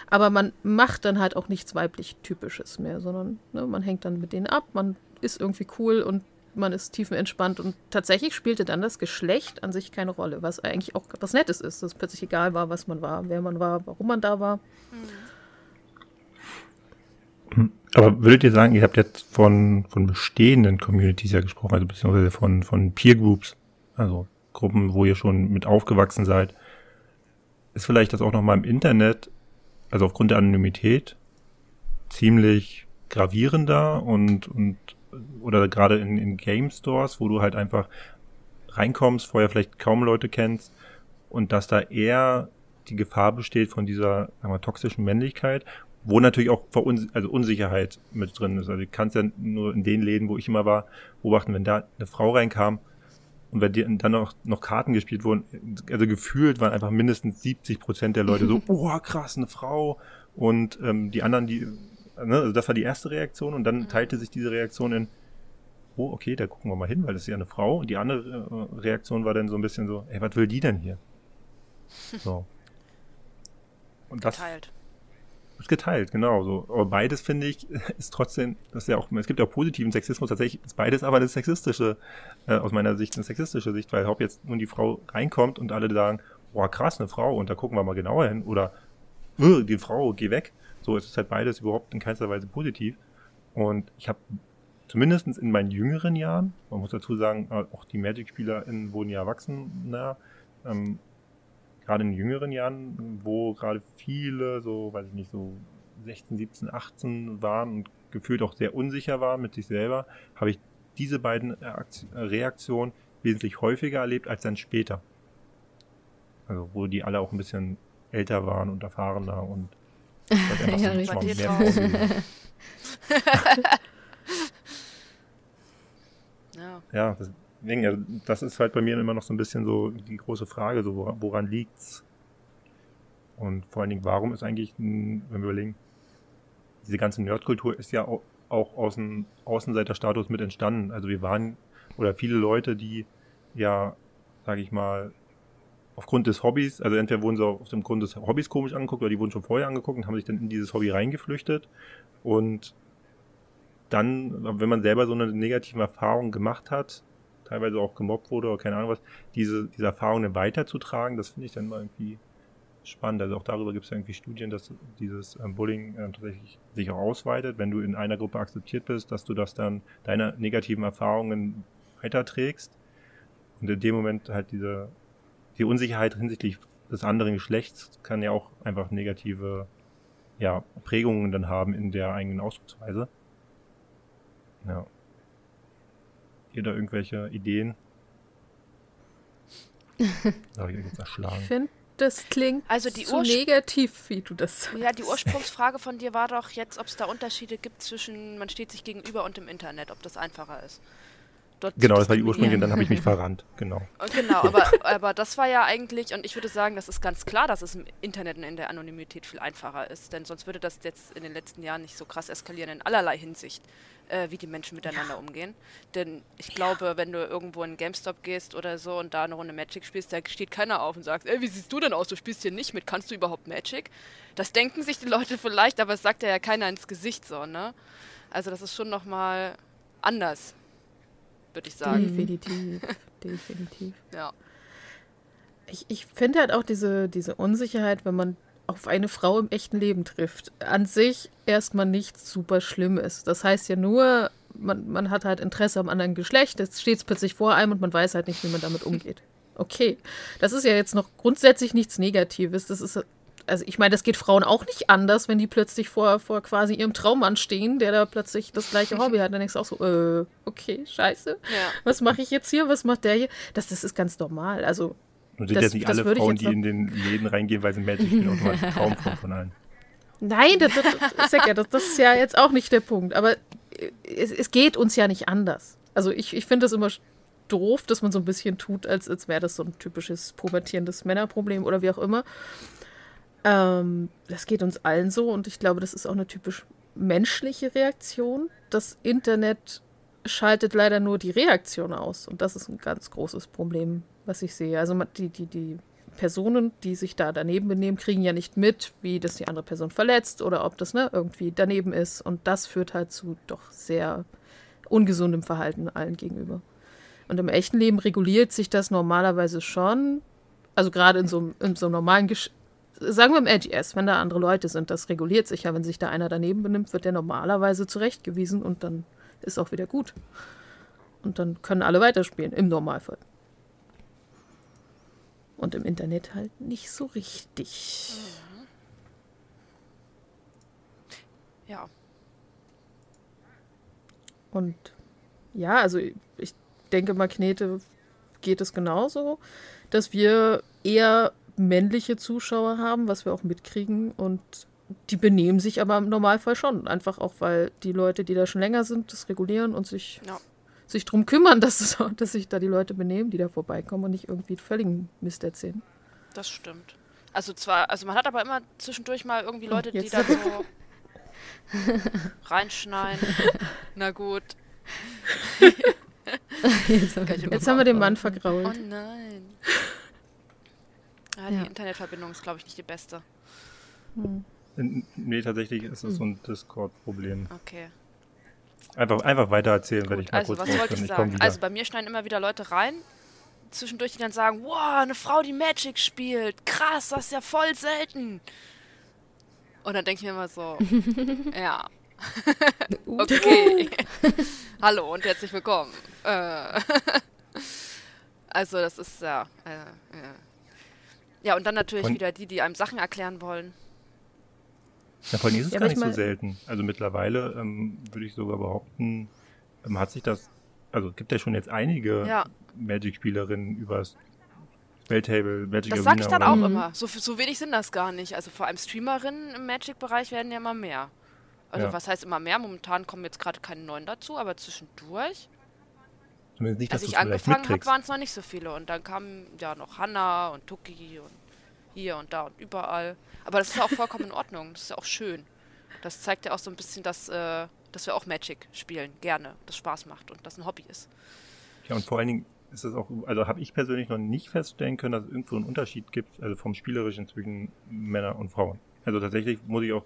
Aber man macht dann halt auch nichts weiblich Typisches mehr, sondern ne, man hängt dann mit denen ab, man ist irgendwie cool und man ist tiefenentspannt und tatsächlich spielte dann das Geschlecht an sich keine Rolle, was eigentlich auch was Nettes ist, dass es plötzlich egal war, was man war, wer man war, warum man da war. Aber würdet ihr sagen, ihr habt jetzt von, von bestehenden Communities ja gesprochen, also beziehungsweise von, von Peer Groups, also Gruppen, wo ihr schon mit aufgewachsen seid. Ist vielleicht das auch nochmal im Internet, also aufgrund der Anonymität, ziemlich gravierender und, und oder gerade in, in Game Stores, wo du halt einfach reinkommst, vorher vielleicht kaum Leute kennst und dass da eher die Gefahr besteht von dieser wir, toxischen Männlichkeit wo natürlich auch Verun also Unsicherheit mit drin ist. Also du kannst ja nur in den Läden, wo ich immer war, beobachten, wenn da eine Frau reinkam und wenn dir dann noch, noch Karten gespielt wurden, also gefühlt waren einfach mindestens 70 Prozent der Leute so, oh krass, eine Frau. Und ähm, die anderen, die ne, also das war die erste Reaktion und dann teilte sich diese Reaktion in, oh, okay, da gucken wir mal hin, weil das ist ja eine Frau. Und die andere äh, Reaktion war dann so ein bisschen so, ey, was will die denn hier? So. Und das Geteilt. ist geteilt, genau so. Aber beides, finde ich, ist trotzdem, das ist ja auch, es gibt ja auch positiven Sexismus, tatsächlich ist beides aber eine sexistische, äh, aus meiner Sicht eine sexistische Sicht, weil ob jetzt nun die Frau reinkommt und alle sagen, boah, krass, eine Frau, und da gucken wir mal genauer hin, oder, "Äh, die Frau, geh weg. So, es ist halt beides überhaupt in keinster Weise positiv. Und ich habe zumindest in meinen jüngeren Jahren, man muss dazu sagen, äh, auch die Magic-SpielerInnen wurden ja erwachsener, ähm, gerade in jüngeren Jahren, wo gerade viele so, weiß ich nicht, so 16, 17, 18 waren und gefühlt auch sehr unsicher waren mit sich selber, habe ich diese beiden Reakt- Reaktionen wesentlich häufiger erlebt als dann später. Also wo die alle auch ein bisschen älter waren und erfahrener und Ja, so richtig. Ja. Ja, deswegen, also das ist halt bei mir immer noch so ein bisschen so die große Frage, so woran, liegt's? Und vor allen Dingen, warum ist eigentlich, wenn wir überlegen, diese ganze Nerdkultur ist ja auch, auch aus dem Außenseiterstatus mit entstanden. Also wir waren, oder viele Leute, die ja, sage ich mal, aufgrund des Hobbys, also entweder wurden sie auf dem Grund des Hobbys komisch angeguckt oder die wurden schon vorher angeguckt und haben sich dann in dieses Hobby reingeflüchtet und dann, wenn man selber so eine negative Erfahrung gemacht hat, teilweise auch gemobbt wurde oder keine Ahnung was, diese, diese Erfahrungen weiterzutragen, das finde ich dann mal irgendwie spannend. Also auch darüber gibt es ja irgendwie Studien, dass dieses ähm, Bullying ähm, tatsächlich sich auch ausweitet, wenn du in einer Gruppe akzeptiert bist, dass du das dann deine negativen Erfahrungen weiterträgst und in dem Moment halt diese die Unsicherheit hinsichtlich des anderen Geschlechts kann ja auch einfach negative ja, Prägungen dann haben in der eigenen Ausdrucksweise. Ja. Ihr da irgendwelche Ideen? Da habe ich euch jetzt Ich erschlagen. finde, das klingt Also die Ursch- negativ, wie du das sagst. Ja, die Ursprungsfrage von dir war doch jetzt, ob es da Unterschiede gibt zwischen man steht sich gegenüber und im Internet, ob das einfacher ist. Dort Genau, das war die ursprüngliche, diskriminieren. dann habe ich mich verrannt. Genau. Äh, Genau, aber, aber das war ja eigentlich, und ich würde sagen, das ist ganz klar, dass es im Internet und in der Anonymität viel einfacher ist, denn sonst würde das jetzt in den letzten Jahren nicht so krass eskalieren in allerlei Hinsicht, äh, wie die Menschen miteinander umgehen. Denn ich glaube, wenn du irgendwo in GameStop gehst oder so und da eine Runde Magic spielst, da steht keiner auf und sagt, ey, wie siehst du denn aus? Du spielst hier nicht mit, kannst du überhaupt Magic? Das denken sich die Leute vielleicht, aber es sagt ja keiner ins Gesicht so, ne? Also das ist schon nochmal anders, würde ich sagen. Definitiv, definitiv. Ja. Ich, ich finde halt auch diese, diese Unsicherheit, wenn man auf eine Frau im echten Leben trifft, an sich erstmal nichts super Schlimmes. Das heißt ja nur, man, man hat halt Interesse am anderen Geschlecht, es steht plötzlich vor einem und man weiß halt nicht, wie man damit umgeht. Okay, das ist ja jetzt noch grundsätzlich nichts Negatives. Das ist, also ich meine, das geht Frauen auch nicht anders, wenn die plötzlich vor, vor quasi ihrem Traummann stehen, der da plötzlich das gleiche Hobby hat. Dann denkst du auch so, äh, okay, scheiße. Ja. Was mache ich jetzt hier? Was macht der hier? Das, das ist ganz normal. Also Und sind Das- jetzt nicht alle Frauen, die in den Läden reingehen, weil sie Magic spielen, automatisch ein Traumfrau von allen. Nein, das, das, ja, das, das ist ja jetzt auch nicht der Punkt. Aber äh, es, es geht uns ja nicht anders. Also ich, ich finde das immer doof, dass man so ein bisschen tut, als, als wäre das so ein typisches pubertierendes Männerproblem oder wie auch immer. Ähm, das geht uns allen so und ich glaube, das ist auch eine typisch menschliche Reaktion. Das Internet schaltet leider nur die Reaktion aus und das ist ein ganz großes Problem, was ich sehe. Also die, die, die Personen, die sich da daneben benehmen, kriegen ja nicht mit, wie das die andere Person verletzt oder ob das ne, irgendwie daneben ist. Und das führt halt zu doch sehr ungesundem Verhalten allen gegenüber. Und im echten Leben reguliert sich das normalerweise schon. Also gerade in so, in so einem normalen Gesch Sagen wir im LGS, wenn da andere Leute sind, das reguliert sich ja. Wenn sich da einer daneben benimmt, wird der normalerweise zurechtgewiesen und dann ist auch wieder gut. Und dann können alle weiterspielen, im Normalfall. Und im Internet halt nicht so richtig. Ja. Und ja, also ich denke, Magnete geht es genauso, dass wir eher männliche Zuschauer haben, was wir auch mitkriegen. Und die benehmen sich aber im Normalfall schon. Einfach auch, weil die Leute, die da schon länger sind, das regulieren und sich, Ja. sich drum kümmern, dass, es, dass sich da die Leute benehmen, die da vorbeikommen und nicht irgendwie völligen Mist erzählen. Das stimmt. Also zwar, also man hat aber immer zwischendurch mal irgendwie Oh, Leute, die jetzt. dann so Reinschneiden. Na gut. Jetzt haben wir, Okay, Jetzt haben wir den Mann Oh vergrault. nein. Ja, die Ja. Internetverbindung ist, glaube ich, nicht die beste. N- Nee, tatsächlich ist es so ein Discord-Problem. Okay. Einfach, einfach weiter erzählen, wenn ich mal also kurz was wollte ich Ich sagen? wieder. Also bei mir schneiden immer wieder Leute rein, zwischendurch die dann sagen, wow, eine Frau, die Magic spielt, krass, das ist ja voll selten. Und dann denke ich mir immer so, ja, okay. Hallo und herzlich willkommen. Äh, also das ist ja, äh, ja. Ja, und dann natürlich Und- wieder die, die einem Sachen erklären wollen. Ja, vor allem ist es Ja, gar nicht ich so selten. Also mittlerweile ähm, würde ich sogar behaupten, ähm, hat sich das, also gibt ja schon jetzt einige Ja. Magic-Spielerinnen übers Welttable, Magic Das Arena sag ich dann auch immer. So, so wenig sind das gar nicht. Also vor allem Streamerinnen im Magic-Bereich werden ja immer mehr. Also Ja. was heißt immer mehr? Momentan kommen jetzt gerade keine neuen dazu, aber zwischendurch, Zumindest nicht, dass als ich angefangen habe, waren es noch nicht so viele. Und dann kamen ja noch Hanna und Tuki und hier und da und überall. Aber das ist ja auch vollkommen in Ordnung. Das ist ja auch schön. Das zeigt ja auch so ein bisschen, dass, äh, dass wir auch Magic spielen, gerne, das Spaß macht und das ein Hobby ist. Ja, und vor allen Dingen ist es auch, also habe ich persönlich noch nicht feststellen können, dass es irgendwo einen Unterschied gibt, also vom Spielerischen zwischen Männern und Frauen. Also tatsächlich muss ich auch,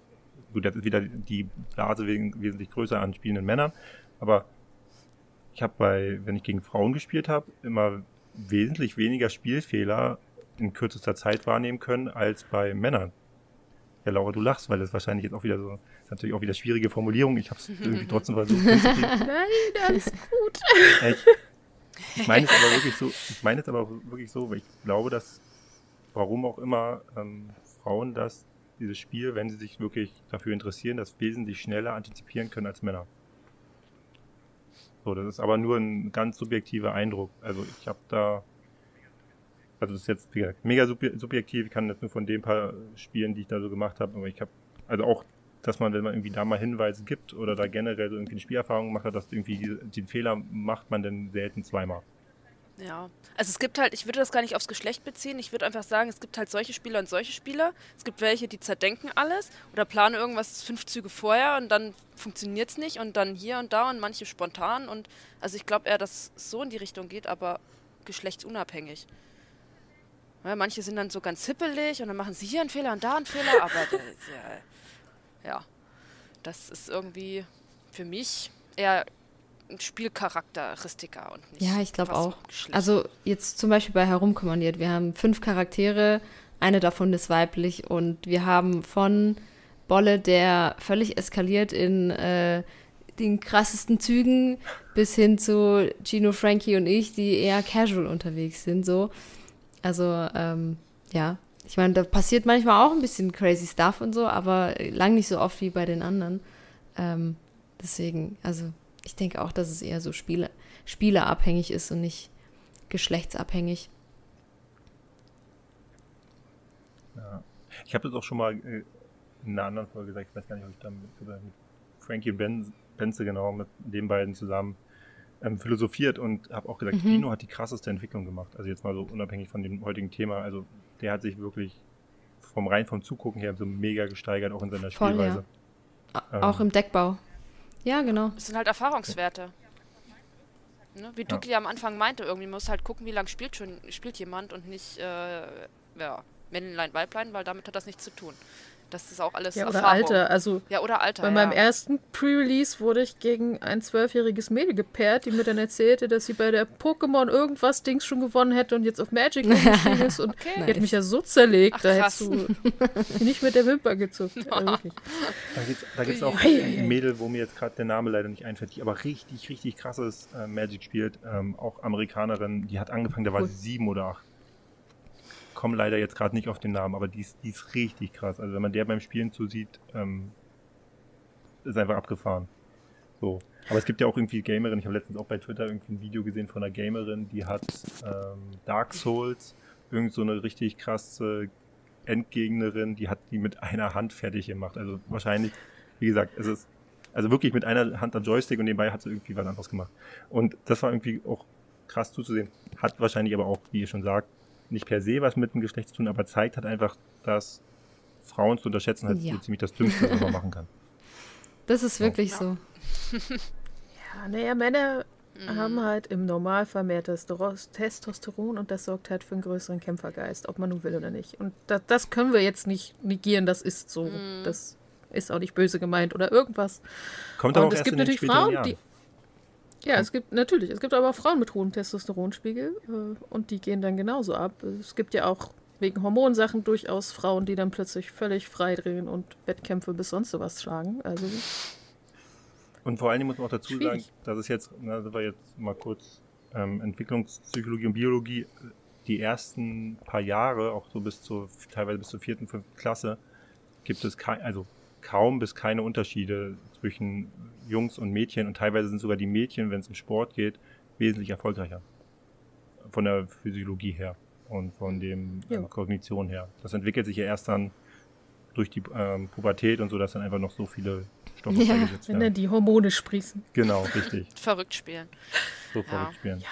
gut, jetzt ist wieder die Blase wesentlich größer an spielenden Männern, aber ich habe bei, wenn ich gegen Frauen gespielt habe, immer wesentlich weniger Spielfehler in kürzester Zeit wahrnehmen können als bei Männern. Ja, Laura, du lachst, weil das wahrscheinlich jetzt auch wieder so, ist natürlich auch wieder schwierige Formulierung. Ich habe es irgendwie trotzdem versucht. Nein, alles gut. Ja, Ich, ich meine es aber wirklich so, ich meine es aber wirklich so, weil ich glaube, dass, warum auch immer, ähm, Frauen das, dieses Spiel, wenn sie sich wirklich dafür interessieren, das wesentlich schneller antizipieren können als Männer. So, das ist aber nur ein ganz subjektiver Eindruck. Also ich habe da, also das ist jetzt mega subje- subjektiv, ich kann jetzt nur von den paar Spielen, die ich da so gemacht habe, aber ich habe, also auch, dass man, wenn man irgendwie da mal Hinweise gibt oder da generell so irgendwie eine Spielerfahrung gemacht hat, dass irgendwie die- den Fehler macht man dann selten zweimal. Ja, also es gibt halt, ich würde das gar nicht aufs Geschlecht beziehen, ich würde einfach sagen, es gibt halt solche Spieler und solche Spieler. Es gibt welche, die zerdenken alles oder planen irgendwas fünf Züge vorher und dann funktioniert es nicht und dann hier und da und manche spontan und also ich glaube eher, dass es so in die Richtung geht, aber geschlechtsunabhängig. Ja, manche sind dann so ganz hippelig und dann machen sie hier einen Fehler und da einen Fehler, aber der, der, ja, das ist irgendwie für mich eher ein Spielcharakteristiker und nicht Ja, ich glaube auch. Also jetzt zum Beispiel bei Herumkommandiert. Wir haben fünf Charaktere, eine davon ist weiblich und wir haben von Bolle, der völlig eskaliert in äh, den krassesten Zügen, bis hin zu Gino, Frankie und ich, die eher casual unterwegs sind. So. Also, ähm, ja. Ich meine, da passiert manchmal auch ein bisschen crazy Stuff und so, aber lang nicht so oft wie bei den anderen. Ähm, deswegen, also ich denke auch, dass es eher so Spiele, spielerabhängig ist und nicht geschlechtsabhängig. Ja. Ich habe das auch schon mal äh, in einer anderen Folge gesagt, ich weiß gar nicht, ob ich da mit, oder mit Frankie und ben, Benze genau, mit den beiden zusammen ähm, philosophiert und habe auch gesagt, Mhm. Dino hat die krasseste Entwicklung gemacht. Also jetzt mal so unabhängig von dem heutigen Thema. Also der hat sich wirklich vom rein vom Zugucken her so mega gesteigert, auch in seiner Voll, ja. Spielweise. A- Ähm. Auch im Deckbau. Ja, genau. Das sind halt Erfahrungswerte. Ne? Wie Ja. Duki am Anfang meinte, irgendwie muss halt gucken, wie lange spielt schon spielt jemand und nicht äh, ja, Männlein, Weiblein, weil damit hat das nichts zu tun. Das ist auch alles Ja, oder Erfahrung. Alter. Also Ja, oder Alter. bei ja. meinem ersten Pre-Release wurde ich gegen ein zwölfjähriges Mädel gepaart, die mir dann erzählte, dass sie bei der Pokémon irgendwas Dings schon gewonnen hätte und jetzt auf Magic umgestiegen ist. Und Okay. die hat Nice. mich ja so zerlegt, Ach, da hättest du nicht mit der Wimper gezuckt. Also. Da gibt's, da gibt's auch Ei, ei, ei. ein Mädel, wo mir jetzt gerade der Name leider nicht einfällt, die aber richtig, richtig krasses äh, Magic spielt. Ähm, auch Amerikanerin, die hat angefangen, da war Cool. sie sieben oder acht. Komm leider jetzt gerade nicht auf den Namen, aber die ist, die ist richtig krass. Also wenn man der beim Spielen zusieht, ähm, ist einfach abgefahren. So. Aber es gibt ja auch irgendwie Gamerinnen, ich habe letztens auch bei Twitter irgendwie ein Video gesehen von einer Gamerin, die hat ähm, Dark Souls, irgend so eine richtig krasse Endgegnerin, die hat die mit einer Hand fertig gemacht. Also wahrscheinlich, wie gesagt, es ist also wirklich mit einer Hand am Joystick und nebenbei hat sie irgendwie was anderes gemacht. Und das war irgendwie auch krass zuzusehen. Hat wahrscheinlich aber auch, wie ihr schon sagt, nicht per se was mit dem Geschlecht zu tun, aber zeigt halt einfach, dass Frauen zu unterschätzen halt Ja. so ziemlich das Dümmste, was man machen kann. Das ist wirklich so. Ja, naja, Männer haben halt im Normalfall mehr Testosteron- und das sorgt halt für einen größeren Kämpfergeist, ob man nun will oder nicht. Und das, das können wir jetzt nicht negieren, das ist so. Das ist auch nicht böse gemeint oder irgendwas. Kommt aber und auch es erst gibt natürlich Frauen, Jahren. die. Ja, es gibt natürlich, es gibt aber auch Frauen mit hohem Testosteronspiegel äh, und die gehen dann genauso ab. Es gibt ja auch wegen Hormonsachen durchaus Frauen, die dann plötzlich völlig freidrehen und Wettkämpfe bis sonst sowas schlagen. Also Und vor allen Dingen muss man auch dazu sagen, Schwierig. dass es jetzt, na, sind wir jetzt mal kurz ähm, Entwicklungspsychologie und Biologie, die ersten paar Jahre, auch so bis zur, teilweise bis zur vierten, fünften Klasse, gibt es kein, also kaum bis keine Unterschiede zwischen Jungs und Mädchen und teilweise sind sogar die Mädchen, wenn es um Sport geht, wesentlich erfolgreicher. Von der Physiologie her und von dem Ja. ähm, Kognition her. Das entwickelt sich ja erst dann durch die ähm, Pubertät und so, dass dann einfach noch so viele Stoffe Ja, freigesetzt wenn dann werden. die Hormone sprießen. Genau, richtig. Verrückt spielen. So Ja. verrückt spielen.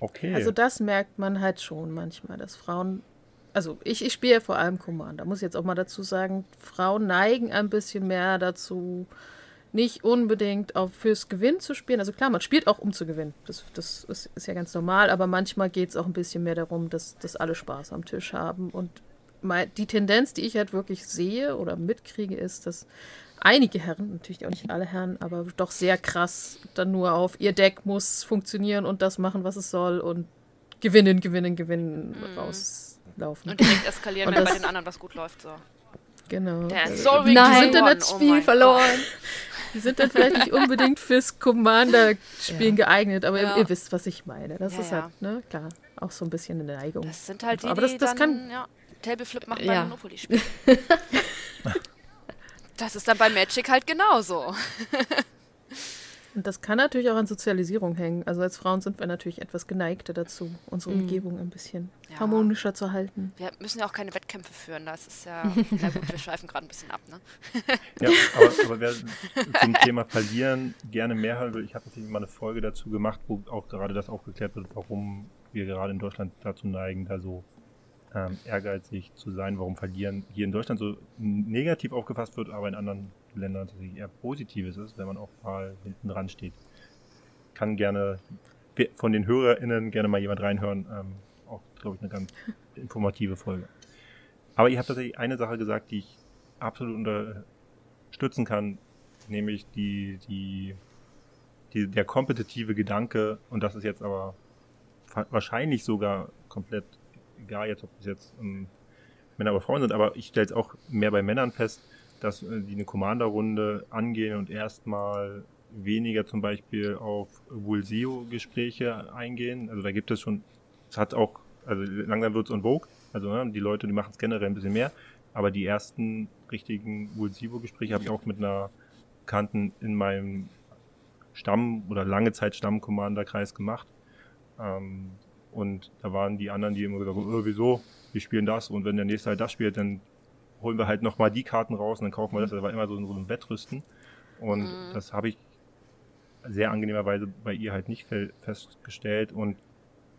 Okay. Also das merkt man halt schon manchmal, dass Frauen, also ich, ich spiele ja vor allem Commander, muss ich jetzt auch mal dazu sagen, Frauen neigen ein bisschen mehr dazu, nicht unbedingt auch fürs Gewinn zu spielen. Also klar, man spielt auch um zu gewinnen, das, das ist, ist ja ganz normal, aber manchmal geht es auch ein bisschen mehr darum, dass, dass alle Spaß am Tisch haben. Und mal, die Tendenz, die ich halt wirklich sehe oder mitkriege, ist, dass einige Herren, natürlich auch nicht alle Herren, aber doch sehr krass dann nur auf ihr Deck muss funktionieren und das machen, was es soll und gewinnen, gewinnen, gewinnen rauslaufen. Und direkt eskalieren, wenn bei den anderen was gut läuft. So. genau. Der Also, Sorry Nein, sind dann das oh Spiel mein verloren. Die sind dann vielleicht nicht unbedingt fürs Commander-Spielen geeignet, aber Ja. ihr, ihr wisst, was ich meine. Das Ja, ist ja. halt, ne, klar, auch so ein bisschen eine Neigung. Das sind halt die, Aber das- das dann, kann- ja, Tableflip machen Ja. beim Monopoly-Spiel. das ist dann bei Magic halt genauso. Und das kann natürlich auch an Sozialisierung hängen. Also als Frauen sind wir natürlich etwas geneigter dazu, unsere Umgebung ein bisschen Ja. harmonischer zu halten. Wir müssen ja auch keine Wettkämpfe führen, das ist ja, na gut, wir schweifen gerade ein bisschen ab, ne? Ja, aber, aber wer zum Thema Verlieren gerne mehr hören will, ich habe tatsächlich mal eine Folge dazu gemacht, wo auch gerade das aufgeklärt wird, warum wir gerade in Deutschland dazu neigen, da so ähm, ehrgeizig zu sein, warum Verlieren hier in Deutschland so negativ aufgefasst wird, aber in anderen Ländern tatsächlich eher positives ist, wenn man auch mal hinten dran steht. Kann gerne von den HörerInnen gerne mal jemand reinhören. Ähm, auch, glaube ich, eine ganz informative Folge. Aber ihr habt tatsächlich eine Sache gesagt, die ich absolut unterstützen kann, nämlich die, die, die, der kompetitive Gedanke, und das ist jetzt aber wahrscheinlich sogar komplett egal jetzt, ob es jetzt ähm, Männer oder Frauen sind, aber ich stelle es auch mehr bei Männern fest, dass äh, die eine Commander-Runde angehen und erstmal weniger zum Beispiel auf Vulsio-Gespräche eingehen. Also da gibt es schon, es hat auch, also langsam wird es on Vogue, also ne, die Leute, die machen es generell ein bisschen mehr, aber die ersten richtigen Vulsivo-Gespräche habe ich auch mit einer Kanten in meinem Stamm oder lange Zeit Stamm-Commander-Kreis gemacht. Ähm, und da waren die anderen, die immer gesagt haben, äh, wieso, wir spielen das und wenn der nächste halt das spielt, dann holen wir halt nochmal die Karten raus und dann kaufen wir das. Das war immer so, so ein Wettrüsten. Und Mhm. das habe ich sehr angenehmerweise bei ihr halt nicht fe- festgestellt und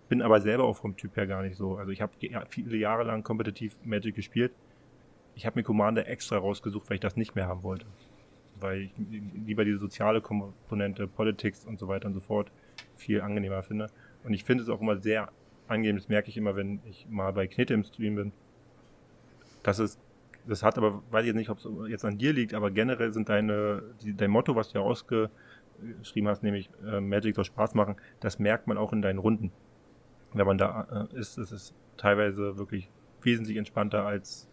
bin aber selber auch vom Typ her gar nicht so. Also ich habe viele Jahre lang kompetitiv Magic gespielt. Ich habe mir Commander extra rausgesucht, weil ich das nicht mehr haben wollte. Weil ich lieber diese soziale Komponente, Politics und so weiter und so fort viel angenehmer finde. Und ich finde es auch immer sehr angenehm, das merke ich immer, wenn ich mal bei Knete im Stream bin. Das ist, das hat aber, weiß ich jetzt nicht, ob es jetzt an dir liegt, aber generell sind deine, die, dein Motto, was du ja ausgeschrieben hast, nämlich äh, Magic soll Spaß machen, das merkt man auch in deinen Runden. Wenn man da äh, ist, ist es teilweise wirklich wesentlich entspannter als,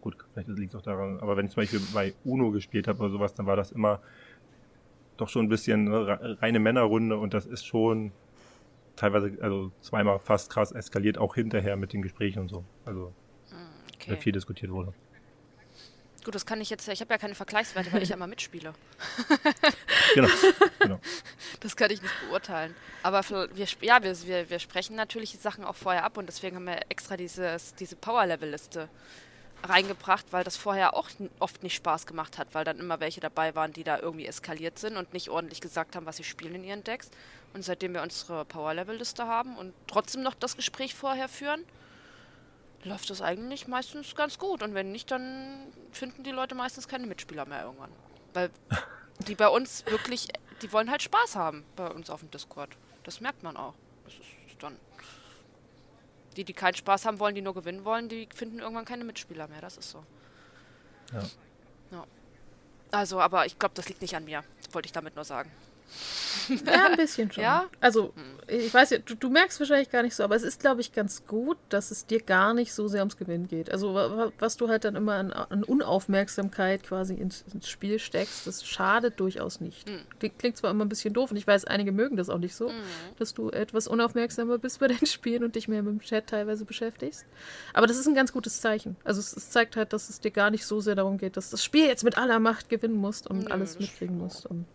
gut, vielleicht liegt es auch daran, aber wenn ich zum Beispiel bei Uno gespielt habe oder sowas, dann war das immer doch schon ein bisschen ne, re- reine Männerrunde und das ist schon teilweise, also zweimal fast krass eskaliert, auch hinterher mit den Gesprächen und so. Also, Okay. viel diskutiert wurde. Gut, das kann ich jetzt, ich habe ja keine Vergleichswerte, weil ich ja immer mitspiele. Genau, genau. Das kann ich nicht beurteilen. Aber wir, ja, wir, wir, sprechen natürlich die Sachen auch vorher ab und deswegen haben wir extra dieses, diese Power-Level-Liste reingebracht, weil das vorher auch oft nicht Spaß gemacht hat, weil dann immer welche dabei waren, die da irgendwie eskaliert sind und nicht ordentlich gesagt haben, was sie spielen in ihren Decks. Und seitdem wir unsere Power-Level-Liste haben und trotzdem noch das Gespräch vorher führen, läuft das eigentlich meistens ganz gut. Und wenn nicht, dann finden die Leute meistens keine Mitspieler mehr irgendwann. Weil die bei uns wirklich, die wollen halt Spaß haben bei uns auf dem Discord. Das merkt man auch. Das ist dann. Die, die keinen Spaß haben wollen, die nur gewinnen wollen, die finden irgendwann keine Mitspieler mehr. Das ist so. Ja. Ja. Also, aber ich glaube, das liegt nicht an mir. Wollte ich damit nur sagen. Ja, ein bisschen schon. Ja? Also, ich weiß ja, du, du merkst wahrscheinlich gar nicht so, aber es ist, glaube ich, ganz gut, dass es dir gar nicht so sehr ums Gewinn geht. Also, wa- wa- was du halt dann immer an, an Unaufmerksamkeit quasi ins, ins Spiel steckst, das schadet durchaus nicht. Klingt, klingt zwar immer ein bisschen doof und ich weiß, einige mögen das auch nicht so, dass du etwas unaufmerksamer bist bei deinen Spielen und dich mehr mit dem Chat teilweise beschäftigst. Aber das ist ein ganz gutes Zeichen. Also, es, es zeigt halt, dass es dir gar nicht so sehr darum geht, dass das Spiel jetzt mit aller Macht gewinnen musst und Nö, alles das mitkriegen musst. Und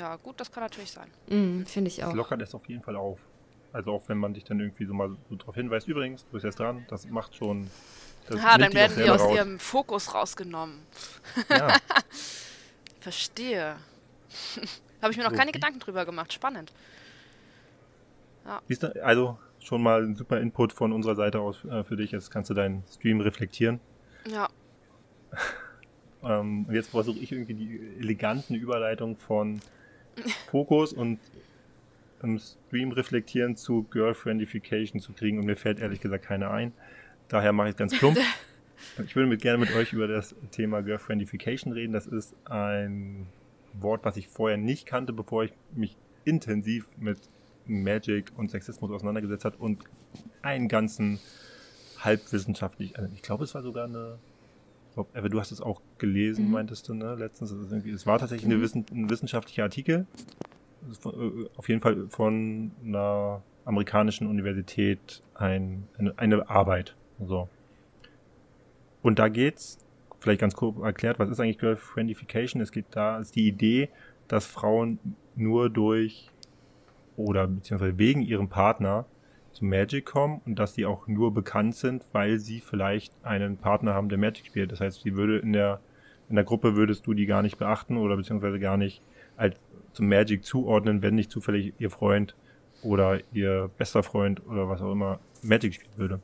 Ja, gut, das kann natürlich sein. Mm, Finde ich Das auch. lockert es auf jeden Fall auf. Also auch wenn man dich dann irgendwie so mal so darauf hinweist, übrigens, du bist jetzt dran, das macht schon. Das Aha, nimmt dann werden die aus raus. ihrem Fokus rausgenommen. Ja, Verstehe. Habe ich mir noch So, keine wie- Gedanken drüber gemacht. Spannend. siehst du, also schon mal ein super Input von unserer Seite aus äh, für dich. Jetzt kannst du deinen Stream reflektieren. Ja. Ähm, jetzt versuche ich irgendwie die eleganten Überleitungen von Fokus und im Stream reflektieren zu Girlfriendification zu kriegen und mir fällt ehrlich gesagt keine ein. Daher mache ich es ganz plump. Ich würde mit, gerne mit euch über das Thema Girlfriendification reden. Das ist ein Wort, was ich vorher nicht kannte, bevor ich mich intensiv mit Magic und Sexismus auseinandergesetzt hat und einen ganzen halbwissenschaftlich, also ich glaube, es war sogar eine ich glaub, Eva, du hast es auch gelesen, Mhm. meintest du, ne? Letztens. Es, war tatsächlich eine Wissen, ein wissenschaftlicher Artikel. Von, äh, Auf jeden Fall von einer amerikanischen Universität ein, eine, eine Arbeit. So. Und da geht's, vielleicht ganz kurz erklärt, was ist eigentlich Girlfriendification? Es geht da, ist die Idee, dass Frauen nur durch oder beziehungsweise wegen ihrem Partner zu Magic kommen und dass sie auch nur bekannt sind, weil sie vielleicht einen Partner haben, der Magic spielt. Das heißt, sie würde in der in der Gruppe würdest du die gar nicht beachten oder beziehungsweise gar nicht als zum Magic zuordnen, wenn nicht zufällig ihr Freund oder ihr bester Freund oder was auch immer Magic spielen würde.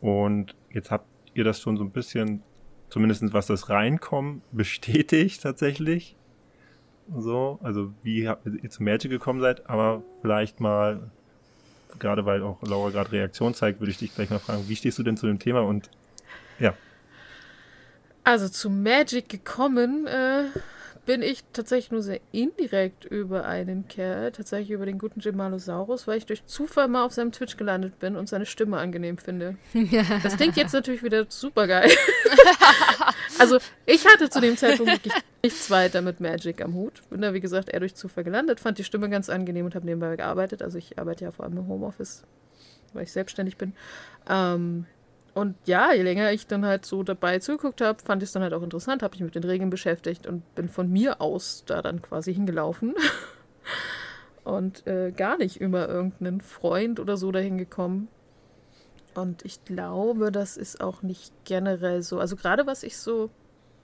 Und jetzt habt ihr das schon so ein bisschen, zumindest was das Reinkommen bestätigt tatsächlich. So, also wie ihr zu Magic gekommen seid, aber vielleicht mal gerade weil auch Laura gerade Reaktion zeigt, würde ich dich gleich mal fragen, wie stehst du denn zu dem Thema und ja, Also zu Magic gekommen äh, bin ich tatsächlich nur sehr indirekt über einen Kerl, tatsächlich über den guten Gemalosaurus, weil ich durch Zufall mal auf seinem Twitch gelandet bin und seine Stimme angenehm finde. Das klingt jetzt natürlich wieder super geil. also ich hatte zu dem Zeitpunkt wirklich nichts weiter mit Magic am Hut. Bin da, wie gesagt, eher durch Zufall gelandet, fand die Stimme ganz angenehm und habe nebenbei gearbeitet. Also ich arbeite ja vor allem im Homeoffice, weil ich selbstständig bin. Ähm, und ja, je länger ich dann halt so dabei zugeguckt habe, fand ich es dann halt auch interessant, habe mich mit den Regeln beschäftigt und bin von mir aus da dann quasi hingelaufen. und äh, gar nicht über irgendeinen Freund oder so dahin gekommen. Und ich glaube, das ist auch nicht generell so. Also gerade was ich so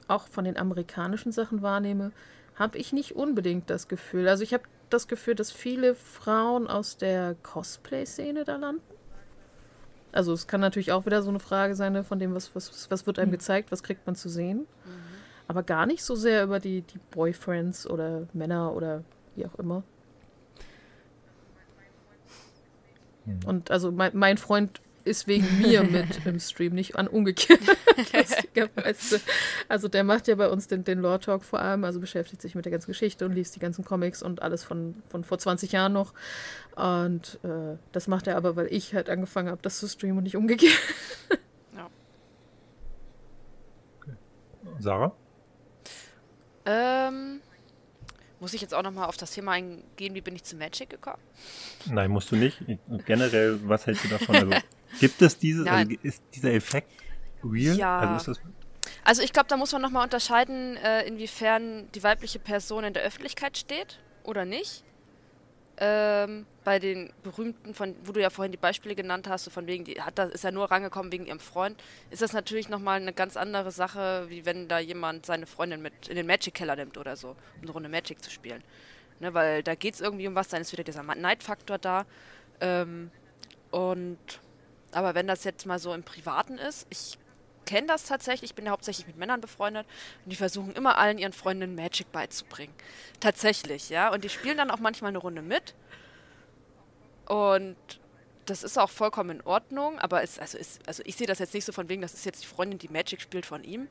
auch von den amerikanischen Sachen wahrnehme, habe ich nicht unbedingt das Gefühl. Also ich habe das Gefühl, dass viele Frauen aus der Cosplay-Szene da landen. Also es kann natürlich auch wieder so eine Frage sein, ne, von dem, was, was, was wird einem gezeigt, was kriegt man zu sehen. Aber gar nicht so sehr über die, die Boyfriends oder Männer oder wie auch immer. Und also mein, mein Freund ist wegen mir mit im Stream, nicht an umgekehrt. Also der macht ja bei uns den, den Lore Talk vor allem, also beschäftigt sich mit der ganzen Geschichte und liest die ganzen Comics und alles von, von vor 20 Jahren noch. Und äh, das macht er aber, weil ich halt angefangen habe, das zu streamen und nicht umgekehrt. Sarah? Ähm, muss ich jetzt auch nochmal auf das Thema eingehen, wie bin ich zu Magic gekommen? Nein, musst du nicht. Ich- Generell, was hältst du davon? Also, gibt es dieses, also ist dieser Effekt real? Ja. Also ist das, Also ich glaube, da muss man nochmal unterscheiden, äh, inwiefern die weibliche Person in der Öffentlichkeit steht oder nicht. Ähm, bei den berühmten, von, wo du ja vorhin die Beispiele genannt hast, so von wegen, die hat da, ist ja nur rangekommen wegen ihrem Freund, ist das natürlich nochmal eine ganz andere Sache, wie wenn da jemand seine Freundin mit in den Magic-Keller nimmt oder so, um eine Runde Magic zu spielen. Ne, weil da geht es irgendwie um was, dann ist wieder dieser Neidfaktor da. Ähm, und aber wenn das jetzt mal so im Privaten ist, ich kenne das tatsächlich. Ich bin ja hauptsächlich mit Männern befreundet und die versuchen immer allen ihren Freundinnen Magic beizubringen. Tatsächlich, ja. Und die spielen dann auch manchmal eine Runde mit. Und das ist auch vollkommen in Ordnung, aber es, also, ist, also ich sehe das jetzt nicht so von wegen, das ist jetzt die Freundin, die Magic spielt von ihm.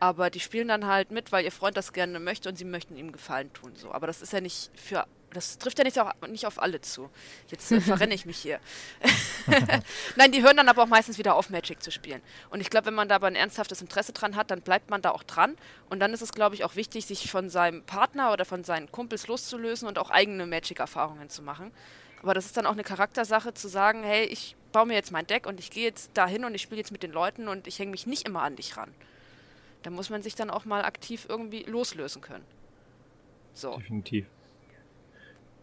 Aber die spielen dann halt mit, weil ihr Freund das gerne möchte und sie möchten ihm Gefallen tun. So. Aber das ist ja nicht für. Das trifft ja nicht, auch, nicht auf alle zu. Jetzt äh, verrenne ich mich hier. Nein, die hören dann aber auch meistens wieder auf, Magic zu spielen. Und ich glaube, wenn man da aber ein ernsthaftes Interesse dran hat, dann bleibt man da auch dran. Und dann ist es, glaube ich, auch wichtig, sich von seinem Partner oder von seinen Kumpels loszulösen und auch eigene Magic-Erfahrungen zu machen. Aber das ist dann auch eine Charaktersache zu sagen, hey, ich baue mir jetzt mein Deck und ich gehe jetzt dahin und ich spiele jetzt mit den Leuten und ich hänge mich nicht immer an dich ran. Da muss man sich dann auch mal aktiv irgendwie loslösen können. So. Definitiv.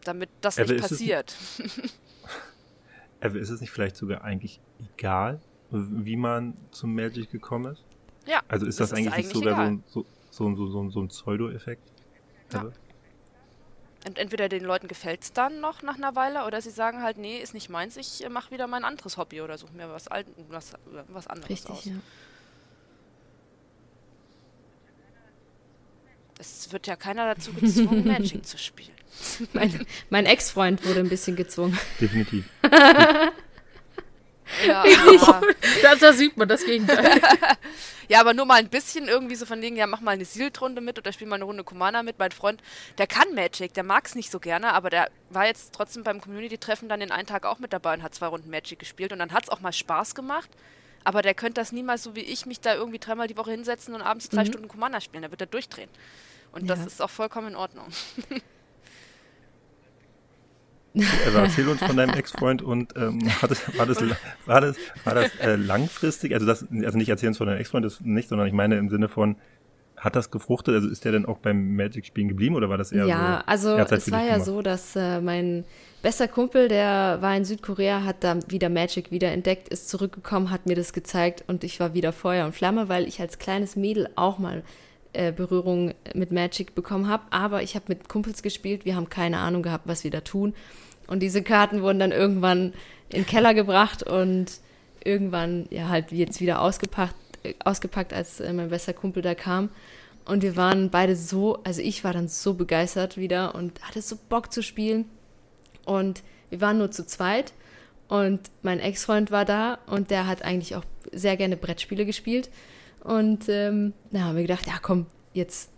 Damit das nicht passiert. Aber ist es nicht vielleicht sogar eigentlich egal, wie man zum Magic gekommen ist? Ja. Also ist das, das eigentlich, ist eigentlich sogar so, so, so, so, so ein Pseudo-Effekt? Ja. Und entweder den Leuten gefällt es dann noch nach einer Weile oder sie sagen halt, nee, ist nicht meins, ich äh, mache wieder mein anderes Hobby oder suche mir was, alt, was, was anderes Richtig, aus. Ja. Es wird ja keiner dazu gezwungen, Magic zu spielen. Mein, mein Ex-Freund wurde ein bisschen gezwungen. Definitiv. Ja, aber da, da, sieht man das Gegenteil. ja, aber nur mal ein bisschen irgendwie so von denen, ja, mach mal eine Sealed-Runde mit oder spiel mal eine Runde Commander mit. Mein Freund, der kann Magic, der mag es nicht so gerne, aber der war jetzt trotzdem beim Community-Treffen dann den einen Tag auch mit dabei und hat zwei Runden Magic gespielt und dann hat es auch mal Spaß gemacht. Aber der könnte das niemals so wie ich mich da irgendwie dreimal die Woche hinsetzen und abends drei mhm. Stunden Commander spielen. Da wird er durchdrehen. Und ja. das ist auch vollkommen in Ordnung. Aber erzähl uns von deinem Ex-Freund und ähm, war das, war das, war das, war das äh, langfristig? Also das, also nicht erzählen uns von deinem Ex-Freund, das nicht, sondern ich meine im Sinne von, hat das gefruchtet? Also ist der denn auch beim Magic-Spielen geblieben oder war das eher ja, so? Ja, also es war ja so, dass äh, mein bester Kumpel, der war in Südkorea, hat da wieder Magic wieder entdeckt, ist zurückgekommen, hat mir das gezeigt und ich war wieder Feuer und Flamme, weil ich als kleines Mädel auch mal äh, Berührung mit Magic bekommen habe. Aber ich habe mit Kumpels gespielt, wir haben keine Ahnung gehabt, was wir da tun. Und diese Karten wurden dann irgendwann in den Keller gebracht und irgendwann ja halt jetzt wieder ausgepackt, ausgepackt als äh, mein bester Kumpel da kam. Und wir waren beide so, also ich war dann so begeistert wieder und hatte so Bock zu spielen. Und wir waren nur zu zweit. Und mein Ex-Freund war da und der hat eigentlich auch sehr gerne Brettspiele gespielt. Und ähm, da haben wir gedacht, ja komm, jetzt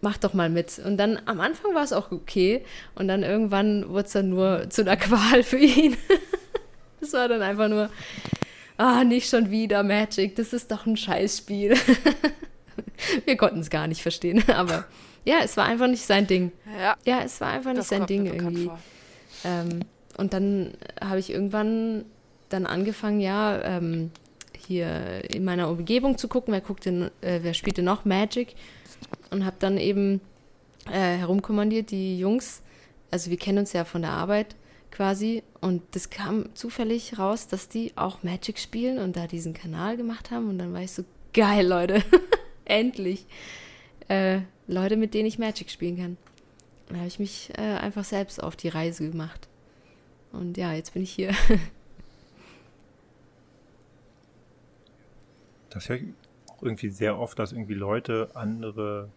mach doch mal mit. Und dann am Anfang war es auch okay. Und dann irgendwann wurde es dann nur zu einer Qual für ihn. das war dann einfach nur, ah, nicht schon wieder Magic, das ist doch ein Scheißspiel. wir konnten es gar nicht verstehen, aber ja, es war einfach nicht sein Ding. Ja, ja es war einfach nicht sein Ding irgendwie. Ähm, und dann habe ich irgendwann dann angefangen, ja, ähm, hier in meiner Umgebung zu gucken, wer guckt denn, äh, wer spielte noch Magic und habe dann eben äh, herumkommandiert, die Jungs, also wir kennen uns ja von der Arbeit quasi und das kam zufällig raus, dass die auch Magic spielen und da diesen Kanal gemacht haben und dann war ich so, geil, Leute, endlich äh, Leute, mit denen ich Magic spielen kann. Dann habe ich mich äh, einfach selbst auf die Reise gemacht. Und ja, jetzt bin ich hier. das höre ich auch irgendwie sehr oft, dass irgendwie Leute andere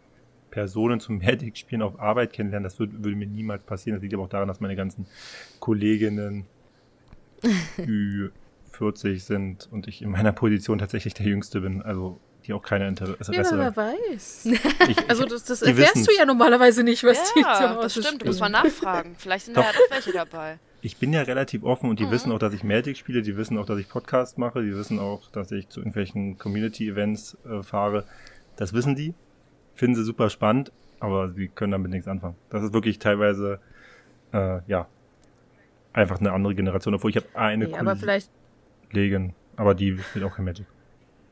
Personen zum Magic spielen auf Arbeit kennenlernen. Das würde, würde mir niemals passieren. Das liegt aber auch daran, dass meine ganzen Kolleginnen Ü40 sind und ich in meiner Position tatsächlich der Jüngste bin. Also die auch keine Interesse. Ja, wer weiß. Ich, also das, das erfährst du ja normalerweise nicht, was ja, die zu Hause das stimmt. Spielen. Du musst mal nachfragen. Vielleicht sind da ja doch welche dabei ich bin ja relativ offen und die mhm. wissen auch, dass ich Magic spiele, die wissen auch, dass ich Podcast mache, die wissen auch, dass ich zu irgendwelchen Community-Events äh, fahre. Das wissen die, finden sie super spannend, aber sie können damit nichts anfangen. Das ist wirklich teilweise, äh, ja, einfach eine andere Generation, obwohl ich habe eine nee, aber vielleicht Kollegin, aber die spielt auch kein Magic.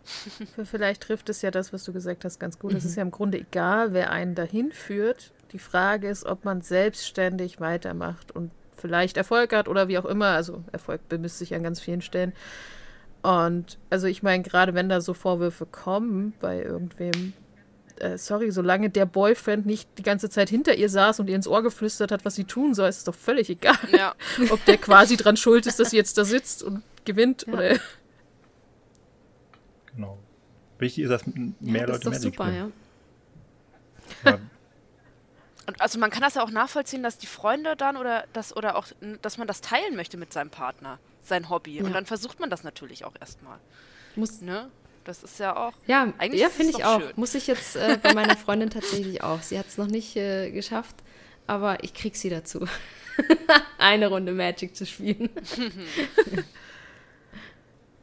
Vielleicht trifft es ja das, was du gesagt hast, ganz gut. Mhm. Es ist ja im Grunde egal, wer einen dahin führt. Die Frage ist, ob man selbstständig weitermacht und vielleicht Erfolg hat oder wie auch immer. Also Erfolg bemisst sich an ganz vielen Stellen. Und also ich meine, gerade wenn da so Vorwürfe kommen bei irgendwem, äh, sorry, solange der Boyfriend nicht die ganze Zeit hinter ihr saß und ihr ins Ohr geflüstert hat, was sie tun soll, ist es doch völlig egal. Ja. Ob der quasi dran schuld ist, dass sie jetzt da sitzt und gewinnt ja. oder. Genau. Wichtig ist, dass mehr ja, das Leute ist doch super, spielen. ja. Ja, Und also man kann das ja auch nachvollziehen, dass die Freunde dann oder das oder auch, dass man das teilen möchte mit seinem Partner, sein Hobby. Ja. Und dann versucht man das natürlich auch erstmal. Muss, Ne? Das ist ja auch. Ja, Eigentlich ja finde ich auch. schön. Muss ich jetzt äh, bei meiner Freundin tatsächlich auch. Sie hat es noch nicht äh, geschafft, aber ich krieg sie dazu, eine Runde Magic zu spielen.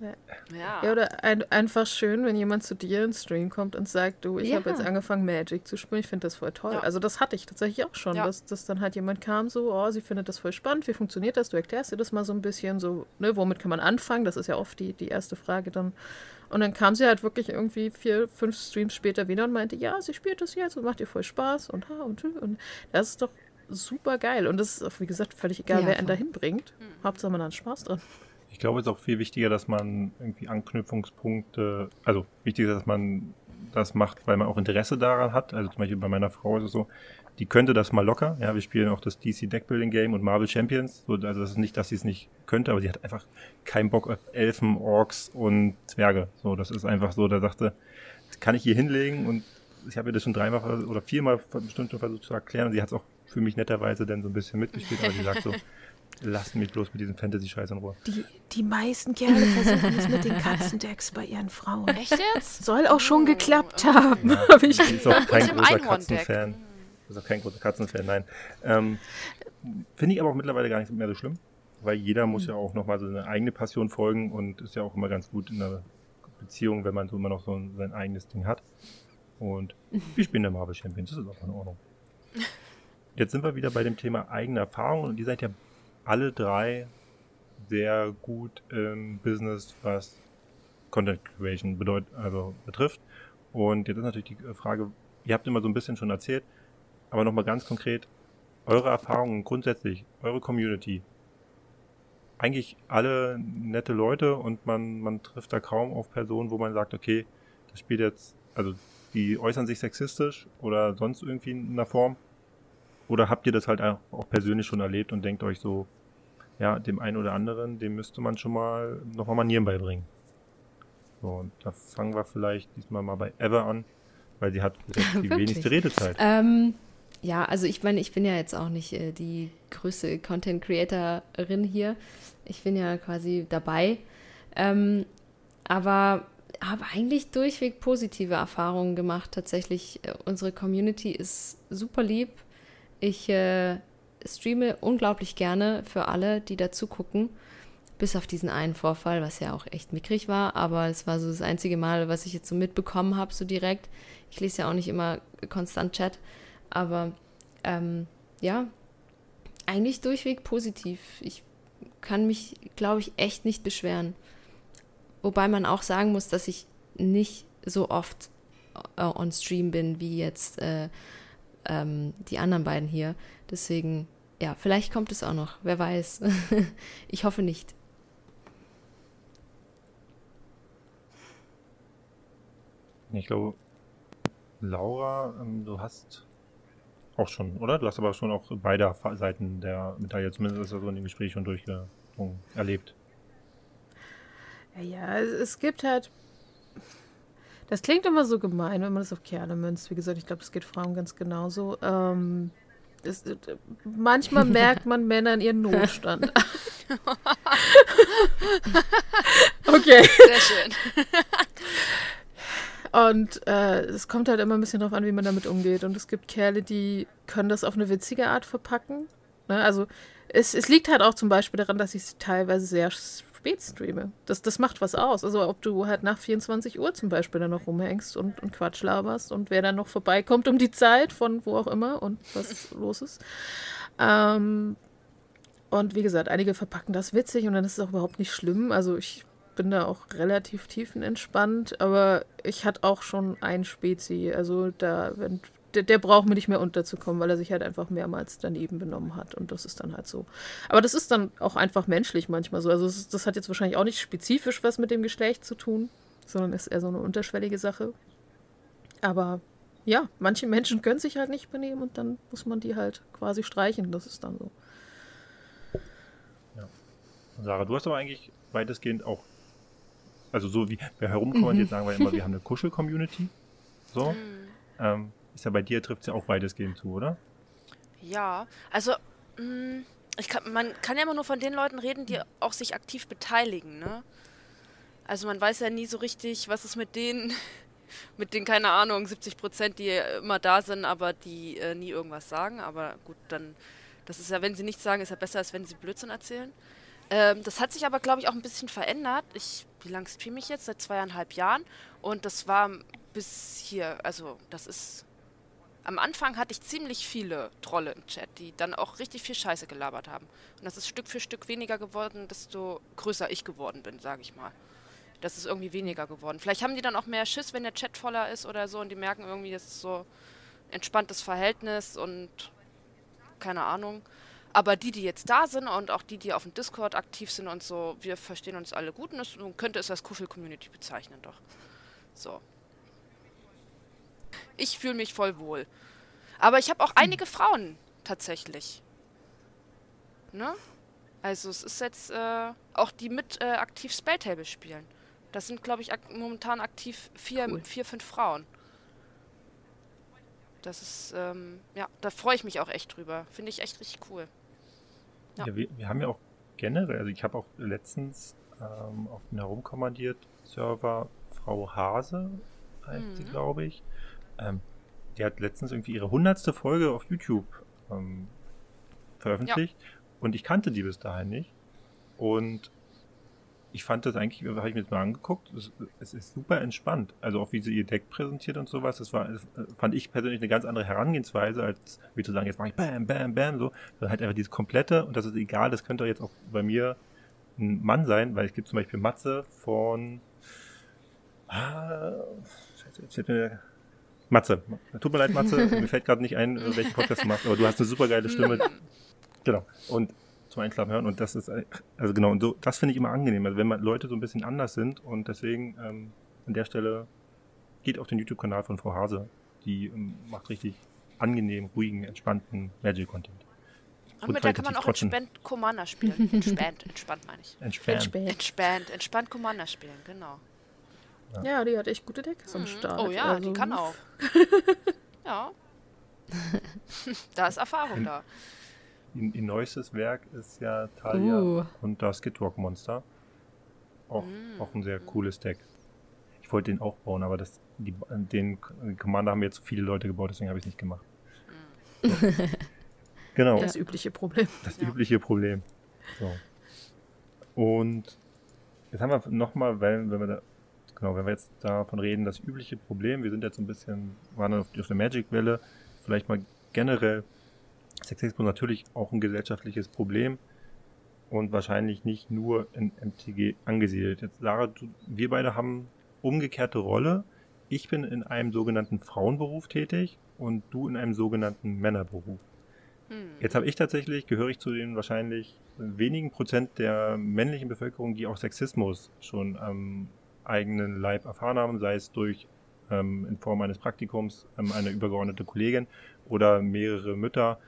Ja. Ja, oder ein, einfach schön, wenn jemand zu dir ins Stream kommt und sagt, du, ich Ja. habe jetzt angefangen Magic zu spielen, ich finde das voll toll. Ja. Also das hatte ich tatsächlich auch schon, Ja. dass, dass dann halt jemand kam so, oh, sie findet das voll spannend, wie funktioniert das, du erklärst dir das mal so ein bisschen, so, ne, womit kann man anfangen, das ist ja oft die, die erste Frage dann. Und dann kam sie halt wirklich irgendwie vier, fünf Streams später wieder und meinte, ja, sie spielt das jetzt und macht ihr voll Spaß und ha und hü und das ist doch super geil. Und das ist auch, wie gesagt, völlig egal, Ja, wer einen dahin bringt. Hauptsache man hat Spaß dran. Ich glaube, es ist auch viel wichtiger, dass man irgendwie Anknüpfungspunkte, also wichtig ist, dass man das macht, weil man auch Interesse daran hat. Also zum Beispiel bei meiner Frau ist es so, die könnte das mal locker. Ja, wir spielen auch das DC Deckbuilding Game und Marvel Champions. So, also das ist nicht, dass sie es nicht könnte, aber sie hat einfach keinen Bock auf Elfen, Orks und Zwerge. So, das ist einfach so, da sagte, das kann ich hier hinlegen und ich habe ihr das schon dreimal oder viermal bestimmt schon versucht zu erklären und sie hat es auch für mich netterweise dann so ein bisschen mitgespielt, aber sie sagt so, lasst mich bloß mit diesem Fantasy-Scheiß in Ruhe. Die, die meisten Kerle versuchen es mit den Katzendecks bei ihren Frauen. Echt jetzt? Soll auch schon Oh, geklappt haben, Ja, habe ich sie ist auch kein großer. Katzenfan. Ist auch kein großer Katzenfan, nein. Ähm, Finde ich aber auch mittlerweile gar nicht mehr so schlimm, weil jeder muss ja auch nochmal so eine eigene Passion folgen und ist ja auch immer ganz gut in einer Beziehung, wenn man so immer noch so ein, sein eigenes Ding hat. Und wir spielen der Marvel Champions, das ist auch in Ordnung. Jetzt sind wir wieder bei dem Thema eigene Erfahrungen und ihr seid ja alle drei sehr gut im Business, was Content Creation bedeutet, also betrifft. Und jetzt ist natürlich die Frage, ihr habt immer so ein bisschen schon erzählt, aber nochmal ganz konkret, eure Erfahrungen grundsätzlich, eure Community. Eigentlich alle nette Leute und man, man trifft da kaum auf Personen, wo man sagt, okay, das spielt jetzt, also die äußern sich sexistisch oder sonst irgendwie in einer Form. Oder habt ihr das halt auch persönlich schon erlebt und denkt euch so, ja, dem einen oder anderen, dem müsste man schon mal nochmal Manieren beibringen. So, und da fangen wir vielleicht diesmal mal bei Eva an, weil sie hat die Wirklich? wenigste Redezeit. Ähm, ja, also ich meine, ich bin ja jetzt auch nicht äh, die größte Content Creatorin hier. Ich bin ja quasi dabei. Ähm, aber habe eigentlich durchweg positive Erfahrungen gemacht. Tatsächlich, äh, unsere Community ist super lieb. Ich äh, streame unglaublich gerne für alle, die dazu gucken. Bis auf diesen einen Vorfall, was ja auch echt mickrig war. Aber es war so das einzige Mal, was ich jetzt so mitbekommen habe, so direkt. Ich lese ja auch nicht immer konstant Chat. Aber ähm, ja, eigentlich durchweg positiv. Ich kann mich, glaube ich, echt nicht beschweren. Wobei man auch sagen muss, dass ich nicht so oft äh, on Stream bin wie jetzt äh, ähm, die anderen beiden hier. Deswegen, ja, vielleicht kommt es auch noch. Wer weiß. ich hoffe nicht. Ich glaube, Laura, ähm, du hast auch schon, oder? Du hast aber schon auch beide Seiten der Medaille, zumindest ist das so in dem Gespräch schon durchgedrungen, erlebt. Ja, es, gibt halt. Das klingt immer so gemein, wenn man das auf Kerle münzt. Wie gesagt, ich glaube, es geht Frauen ganz genauso. Ähm, es, äh, manchmal merkt man Männern ihren Notstand. okay. Sehr schön. Und äh, es kommt halt immer ein bisschen drauf an, wie man damit umgeht. Und es gibt Kerle, die können das auf eine witzige Art verpacken. Ne? Also es, es liegt halt auch zum Beispiel daran, dass ich teilweise sehr spät streame. Das, das macht was aus. Also ob du halt nach 24 Uhr zum Beispiel dann noch rumhängst und, und Quatsch laberst und wer dann noch vorbeikommt um die Zeit, von wo auch immer und was los ist. Ähm, und wie gesagt, einige verpacken das witzig und dann ist es auch überhaupt nicht schlimm. Also ich bin da auch relativ tiefenentspannt, aber ich hatte auch schon einen Spezi. Also da, wenn, der, der braucht mir nicht mehr unterzukommen, weil er sich halt einfach mehrmals daneben benommen hat. Und das ist dann halt so. Aber das ist dann auch einfach menschlich manchmal so. Also es, das hat jetzt wahrscheinlich auch nicht spezifisch was mit dem Geschlecht zu tun, sondern ist eher so eine unterschwellige Sache. Aber ja, manche Menschen können sich halt nicht benehmen und dann muss man die halt quasi streichen. Das ist dann so. Sarah, du hast aber eigentlich weitestgehend auch also so wie bei herumkommandiert mhm. sagen wir immer, wir haben eine Kuschel-Community. So. Mhm. Ähm, ist ja bei dir trifft es ja auch weitestgehend zu, oder? Ja, also mh, mm, ich kann, man kann ja immer nur von den Leuten reden, die auch sich aktiv beteiligen, ne? Also man weiß ja nie so richtig, was ist mit denen, mit den, keine Ahnung, 70 Prozent, die immer da sind, aber die äh, nie irgendwas sagen. Aber gut, dann, das ist ja, wenn sie nichts sagen, ist ja besser, als wenn sie Blödsinn erzählen. Ähm, das hat sich aber, glaube ich, auch ein bisschen verändert. Ich, wie lange streame ich jetzt? Seit zweieinhalb Jahren. Und das war bis hier, also das ist am Anfang hatte ich ziemlich viele Trolle im Chat, die dann auch richtig viel Scheiße gelabert haben. Und das ist Stück für Stück weniger geworden, desto größer ich geworden bin, sage ich mal. Das ist irgendwie weniger geworden. Vielleicht haben die dann auch mehr Schiss, wenn der Chat voller ist oder so und die merken irgendwie, das ist so entspanntes Verhältnis und keine Ahnung. Aber die, die jetzt da sind und auch die, die auf dem Discord aktiv sind und so, wir verstehen uns alle gut und es, könnte es als Kuschel-Community bezeichnen, doch. So. Ich fühle mich voll wohl. Aber ich habe auch einige Frauen tatsächlich. Ne? Also es ist jetzt äh, auch die mit äh, aktiv Spelltable spielen. Das sind, glaube ich, ak momentan aktiv vier, cool. vier, fünf Frauen. Das ist, ähm, ja, da freue ich mich auch echt drüber. Finde ich echt richtig cool. Ja, ja wir, wir, haben ja auch generell, also ich habe auch letztens ähm, auf dem herumkommandiert Server Frau Hase, heißt mhm. sie, glaube ich. Ähm, die hat letztens irgendwie ihre hundertste Folge auf YouTube ähm, veröffentlicht ja. und ich kannte die bis dahin nicht. Und ich fand das eigentlich, habe ich mir jetzt mal angeguckt, es, es, ist super entspannt. Also auch wie sie ihr Deck präsentiert und sowas, das war, das fand ich persönlich eine ganz andere Herangehensweise, als wie zu sagen, jetzt mache ich Bam, Bam, Bam, so. Sondern halt einfach dieses komplette, und das ist egal, das könnte jetzt auch bei mir ein Mann sein, weil es gibt zum Beispiel Matze von ah, Scheiße, jetzt fällt mir Matze. Tut mir leid, Matze. mir fällt gerade nicht ein, welchen Podcast du machst, aber du hast eine super geile Stimme. genau. Und zum Einschlafen hören. Und das ist, also genau, und so, das finde ich immer angenehm. Also wenn man Leute so ein bisschen anders sind und deswegen ähm, an der Stelle geht auf den YouTube-Kanal von Frau Hase. Die ähm, macht richtig angenehm, ruhigen, entspannten Magic-Content. Und mit der kann man auch entspannt Commander spielen. Entspannt, entspannt meine ich. Entspannt. Entspannt, entspannt Commander spielen, genau. Ja. ja, die hat echt gute Decks am mhm. Start. Oh ja, also. die kann auch. ja. da ist Erfahrung da. Ihr, ihr neuestes Werk ist ja Talia uh. und das Skidwalk Monster. Auch, mm. auch ein sehr cooles Deck. Ich wollte den auch bauen, aber das, die, den Commander haben jetzt zu viele Leute gebaut, deswegen habe ich es nicht gemacht. Mm. So. genau. Das übliche Problem. Das ja. übliche Problem. So. Und jetzt haben wir nochmal, weil, wenn wir da Genau, wenn wir jetzt davon reden, das übliche Problem, wir sind jetzt so ein bisschen, waren auf, auf der Magic-Welle, vielleicht mal generell Sexismus natürlich auch ein gesellschaftliches Problem und wahrscheinlich nicht nur in MTG angesiedelt. Jetzt, Sarah, du, wir beide haben umgekehrte Rolle. Ich bin in einem sogenannten Frauenberuf tätig und du in einem sogenannten Männerberuf. Hm. Jetzt habe ich tatsächlich, gehöre ich zu den wahrscheinlich wenigen Prozent der männlichen Bevölkerung, die auch Sexismus schon am eigenen Leib erfahren haben, sei es durch ähm, in Form eines Praktikums ähm, eine übergeordnete Kollegin oder mehrere Mütter,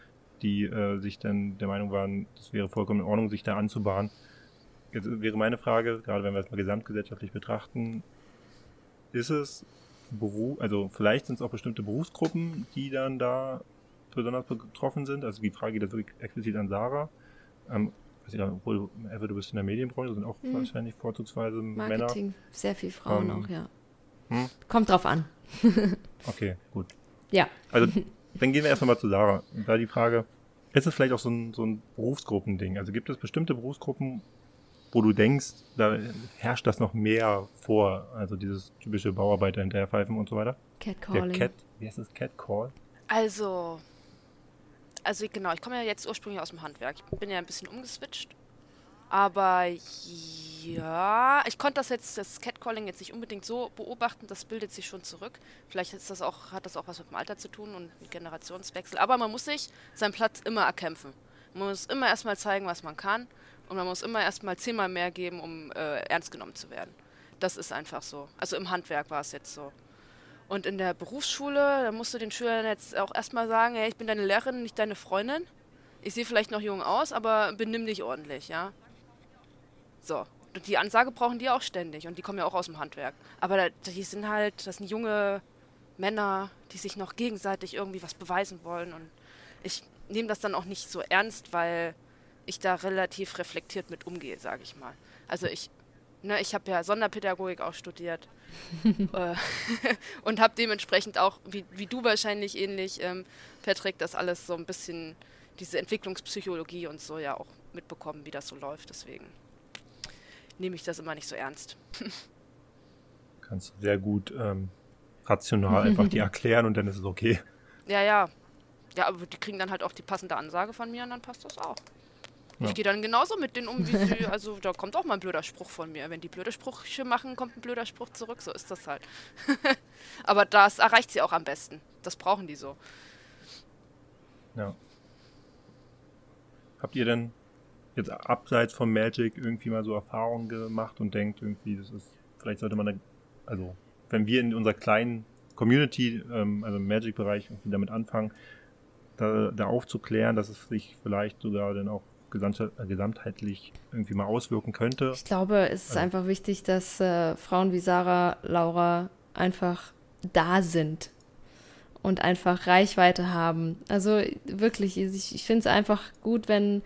die äh, sich dann der Meinung waren, das wäre vollkommen in Ordnung, sich da anzubahnen. Jetzt wäre meine Frage, gerade wenn wir es mal gesamtgesellschaftlich betrachten, ist es Beruf, also vielleicht sind es auch bestimmte Berufsgruppen, die dann da besonders betroffen sind. Also die Frage geht jetzt wirklich explizit an Sarah. Ähm, ja, obwohl, Eva, du bist in der Medienbranche, sind auch hm. wahrscheinlich vorzugsweise Marketing, Männer. sehr viel Frauen ähm, auch, ja. Hm? Kommt drauf an. okay, gut. Ja. Also, dann gehen wir erstmal mal zu Sarah. Da die Frage, ist es vielleicht auch so ein, so ein Berufsgruppending? Also gibt es bestimmte Berufsgruppen, wo du denkst, da herrscht das noch mehr vor, also dieses typische Bauarbeiter hinterherpfeifen und so weiter? Catcalling. Der Cat, wie heißt das? Catcall? Also, also genau, ich komme ja jetzt ursprünglich aus dem Handwerk. Ich bin ja ein bisschen umgeswitcht. Aber ja, ich konnte das jetzt, das Catcalling jetzt nicht unbedingt so beobachten, das bildet sich schon zurück. Vielleicht ist das auch, hat das auch was mit dem Alter zu tun und Generationswechsel. Aber man muss sich seinen Platz immer erkämpfen. Man muss immer erstmal zeigen, was man kann. Und man muss immer erstmal zehnmal mehr geben, um äh, ernst genommen zu werden. Das ist einfach so. Also im Handwerk war es jetzt so. Und in der Berufsschule, da musst du den Schülern jetzt auch erstmal sagen, hey, ich bin deine Lehrerin, nicht deine Freundin. Ich sehe vielleicht noch jung aus, aber benimm dich ordentlich, ja. So, die Ansage brauchen die auch ständig und die kommen ja auch aus dem Handwerk. Aber die sind halt, das sind junge Männer, die sich noch gegenseitig irgendwie was beweisen wollen und ich nehme das dann auch nicht so ernst, weil ich da relativ reflektiert mit umgehe, sage ich mal. Also ich, ne, ich habe ja Sonderpädagogik auch studiert äh, und habe dementsprechend auch, wie, wie du wahrscheinlich ähnlich, ähm, Patrick, das alles so ein bisschen, diese Entwicklungspsychologie und so ja auch mitbekommen, wie das so läuft. Deswegen nehme ich das immer nicht so ernst. Kannst du sehr gut ähm, rational einfach die erklären und dann ist es okay. Ja, ja. Ja, aber die kriegen dann halt auch die passende Ansage von mir und dann passt das auch. Ja. Ich gehe dann genauso mit denen um, wie sie, also da kommt auch mal ein blöder Spruch von mir. Wenn die blöde Sprüche machen, kommt ein blöder Spruch zurück, so ist das halt. aber das erreicht sie auch am besten. Das brauchen die so. Ja. Habt ihr denn jetzt abseits von Magic irgendwie mal so Erfahrungen gemacht und denkt irgendwie, das ist, vielleicht sollte man da, also wenn wir in unserer kleinen Community, ähm, also im Magic-Bereich irgendwie damit anfangen, da, da aufzuklären, dass es sich vielleicht sogar dann auch äh, gesamtheitlich irgendwie mal auswirken könnte. Ich glaube, es ist also. einfach wichtig, dass äh, Frauen wie Sarah, Laura einfach da sind und einfach Reichweite haben. Also wirklich, ich, ich finde es einfach gut, wenn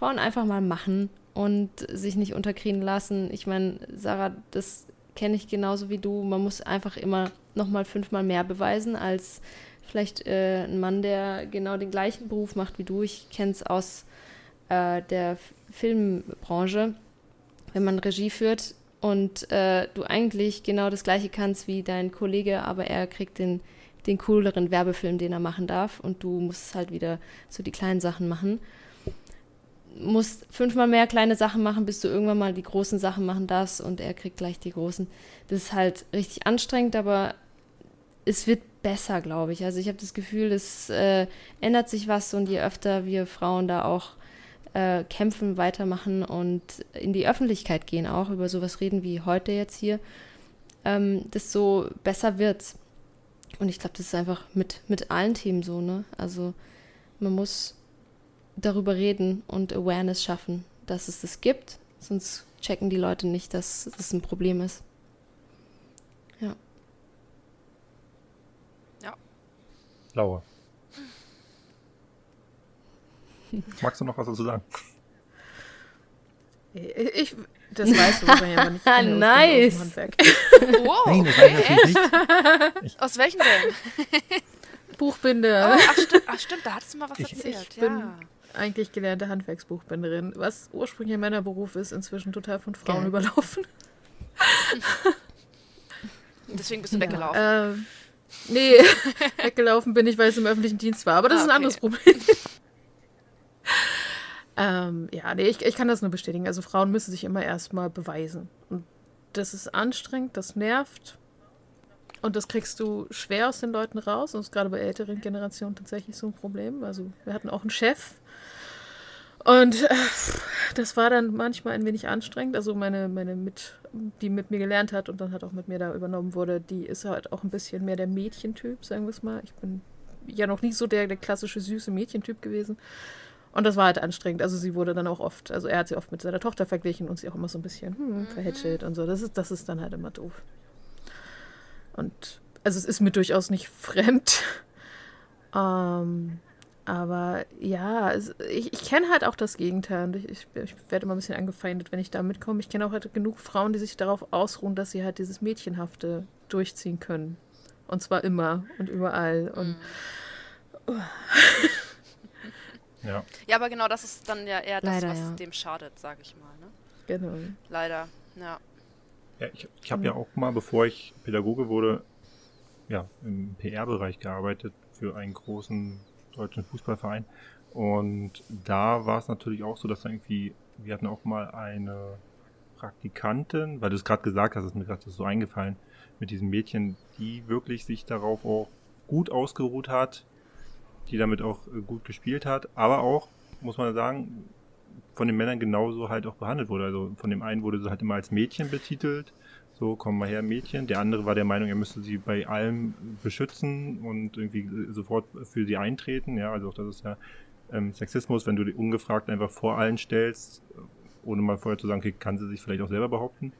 Frauen einfach mal machen und sich nicht unterkriegen lassen. Ich meine, Sarah, das kenne ich genauso wie du. Man muss einfach immer noch mal fünfmal mehr beweisen als vielleicht äh, ein Mann, der genau den gleichen Beruf macht wie du. Ich kenne es aus äh, der Filmbranche, wenn man Regie führt und äh, du eigentlich genau das gleiche kannst wie dein Kollege, aber er kriegt den, den cooleren Werbefilm, den er machen darf und du musst halt wieder so die kleinen Sachen machen. Musst fünfmal mehr kleine Sachen machen, bis du irgendwann mal die großen Sachen machen darfst und er kriegt gleich die großen. Das ist halt richtig anstrengend, aber es wird besser, glaube ich. Also ich habe das Gefühl, es äh, ändert sich was und je öfter wir Frauen da auch äh, kämpfen, weitermachen und in die Öffentlichkeit gehen, auch über sowas reden wie heute jetzt hier, ähm, desto besser wird's. Und ich glaube, das ist einfach mit, mit allen Themen so, ne? Also man muss darüber reden und Awareness schaffen, dass es das gibt, sonst checken die Leute nicht, dass das ein Problem ist. Ja. Ja. Laura. Magst du noch was dazu sagen? Ich, das weißt du wahrscheinlich aber nicht. Ich nice. wow, Nein, das weiß ich nicht. Ich Aus welchem denn? Buchbinde. Oh, ach, stimmt, ach, stimmt, da hattest du mal was ich, erzählt. Ich bin ja. Eigentlich gelernte Handwerksbuchbinderin, was ursprünglich ein Männerberuf ist, inzwischen total von Frauen Geil. überlaufen. Deswegen bist du ja, weggelaufen. Ähm, nee, weggelaufen bin ich, weil es im öffentlichen Dienst war. Aber das ah, ist ein anderes Problem. ähm, ja, nee, ich, ich kann das nur bestätigen. Also Frauen müssen sich immer erstmal beweisen. Und das ist anstrengend, das nervt. Und das kriegst du schwer aus den Leuten raus. Und das ist gerade bei älteren Generationen tatsächlich so ein Problem. Also wir hatten auch einen Chef. Und äh, das war dann manchmal ein wenig anstrengend. Also meine, meine mit, die mit mir gelernt hat und dann hat auch mit mir da übernommen wurde, die ist halt auch ein bisschen mehr der Mädchentyp, sagen wir es mal. Ich bin ja noch nie so der, der klassische süße Mädchentyp gewesen. Und das war halt anstrengend. Also sie wurde dann auch oft, also er hat sie oft mit seiner Tochter verglichen und sie auch immer so ein bisschen hm, mhm. verhätschelt und so. Das ist, das ist dann halt immer doof. Und also es ist mir durchaus nicht fremd. ähm, aber ja, ich, ich kenne halt auch das Gegenteil. Und ich, ich, ich, werde immer ein bisschen angefeindet, wenn ich da mitkomme. Ich kenne auch halt genug Frauen, die sich darauf ausruhen, dass sie halt dieses Mädchenhafte durchziehen können. Und zwar immer und überall. Und mhm. Ja. ja, aber genau das ist dann ja eher das, Leider, was ja. dem schadet, sag ich mal. Ne? Genau. Leider, ja. Ja, ich, ich habe ja auch mal, bevor ich Pädagoge wurde, ja, im PR-Bereich gearbeitet für einen großen deutschen Fußballverein. Und da war es natürlich auch so, dass irgendwie, wir hatten auch mal eine Praktikantin, weil du es gerade gesagt hast, ist mir gerade so eingefallen, mit diesem Mädchen, die wirklich sich darauf auch gut ausgeruht hat, die damit auch äh, gut gespielt hat, aber auch, muss man sagen, von den Männern genauso halt auch behandelt wurde. Also von dem einen wurde sie halt immer als Mädchen betitelt, so komm mal her Mädchen. Der andere war der Meinung, er müsste sie bei allem beschützen und irgendwie sofort für sie eintreten. Ja, also auch das ist ja ähm, Sexismus, wenn du die ungefragt einfach vor allen stellst, ohne mal vorher zu sagen, okay, kann sie sich vielleicht auch selber behaupten.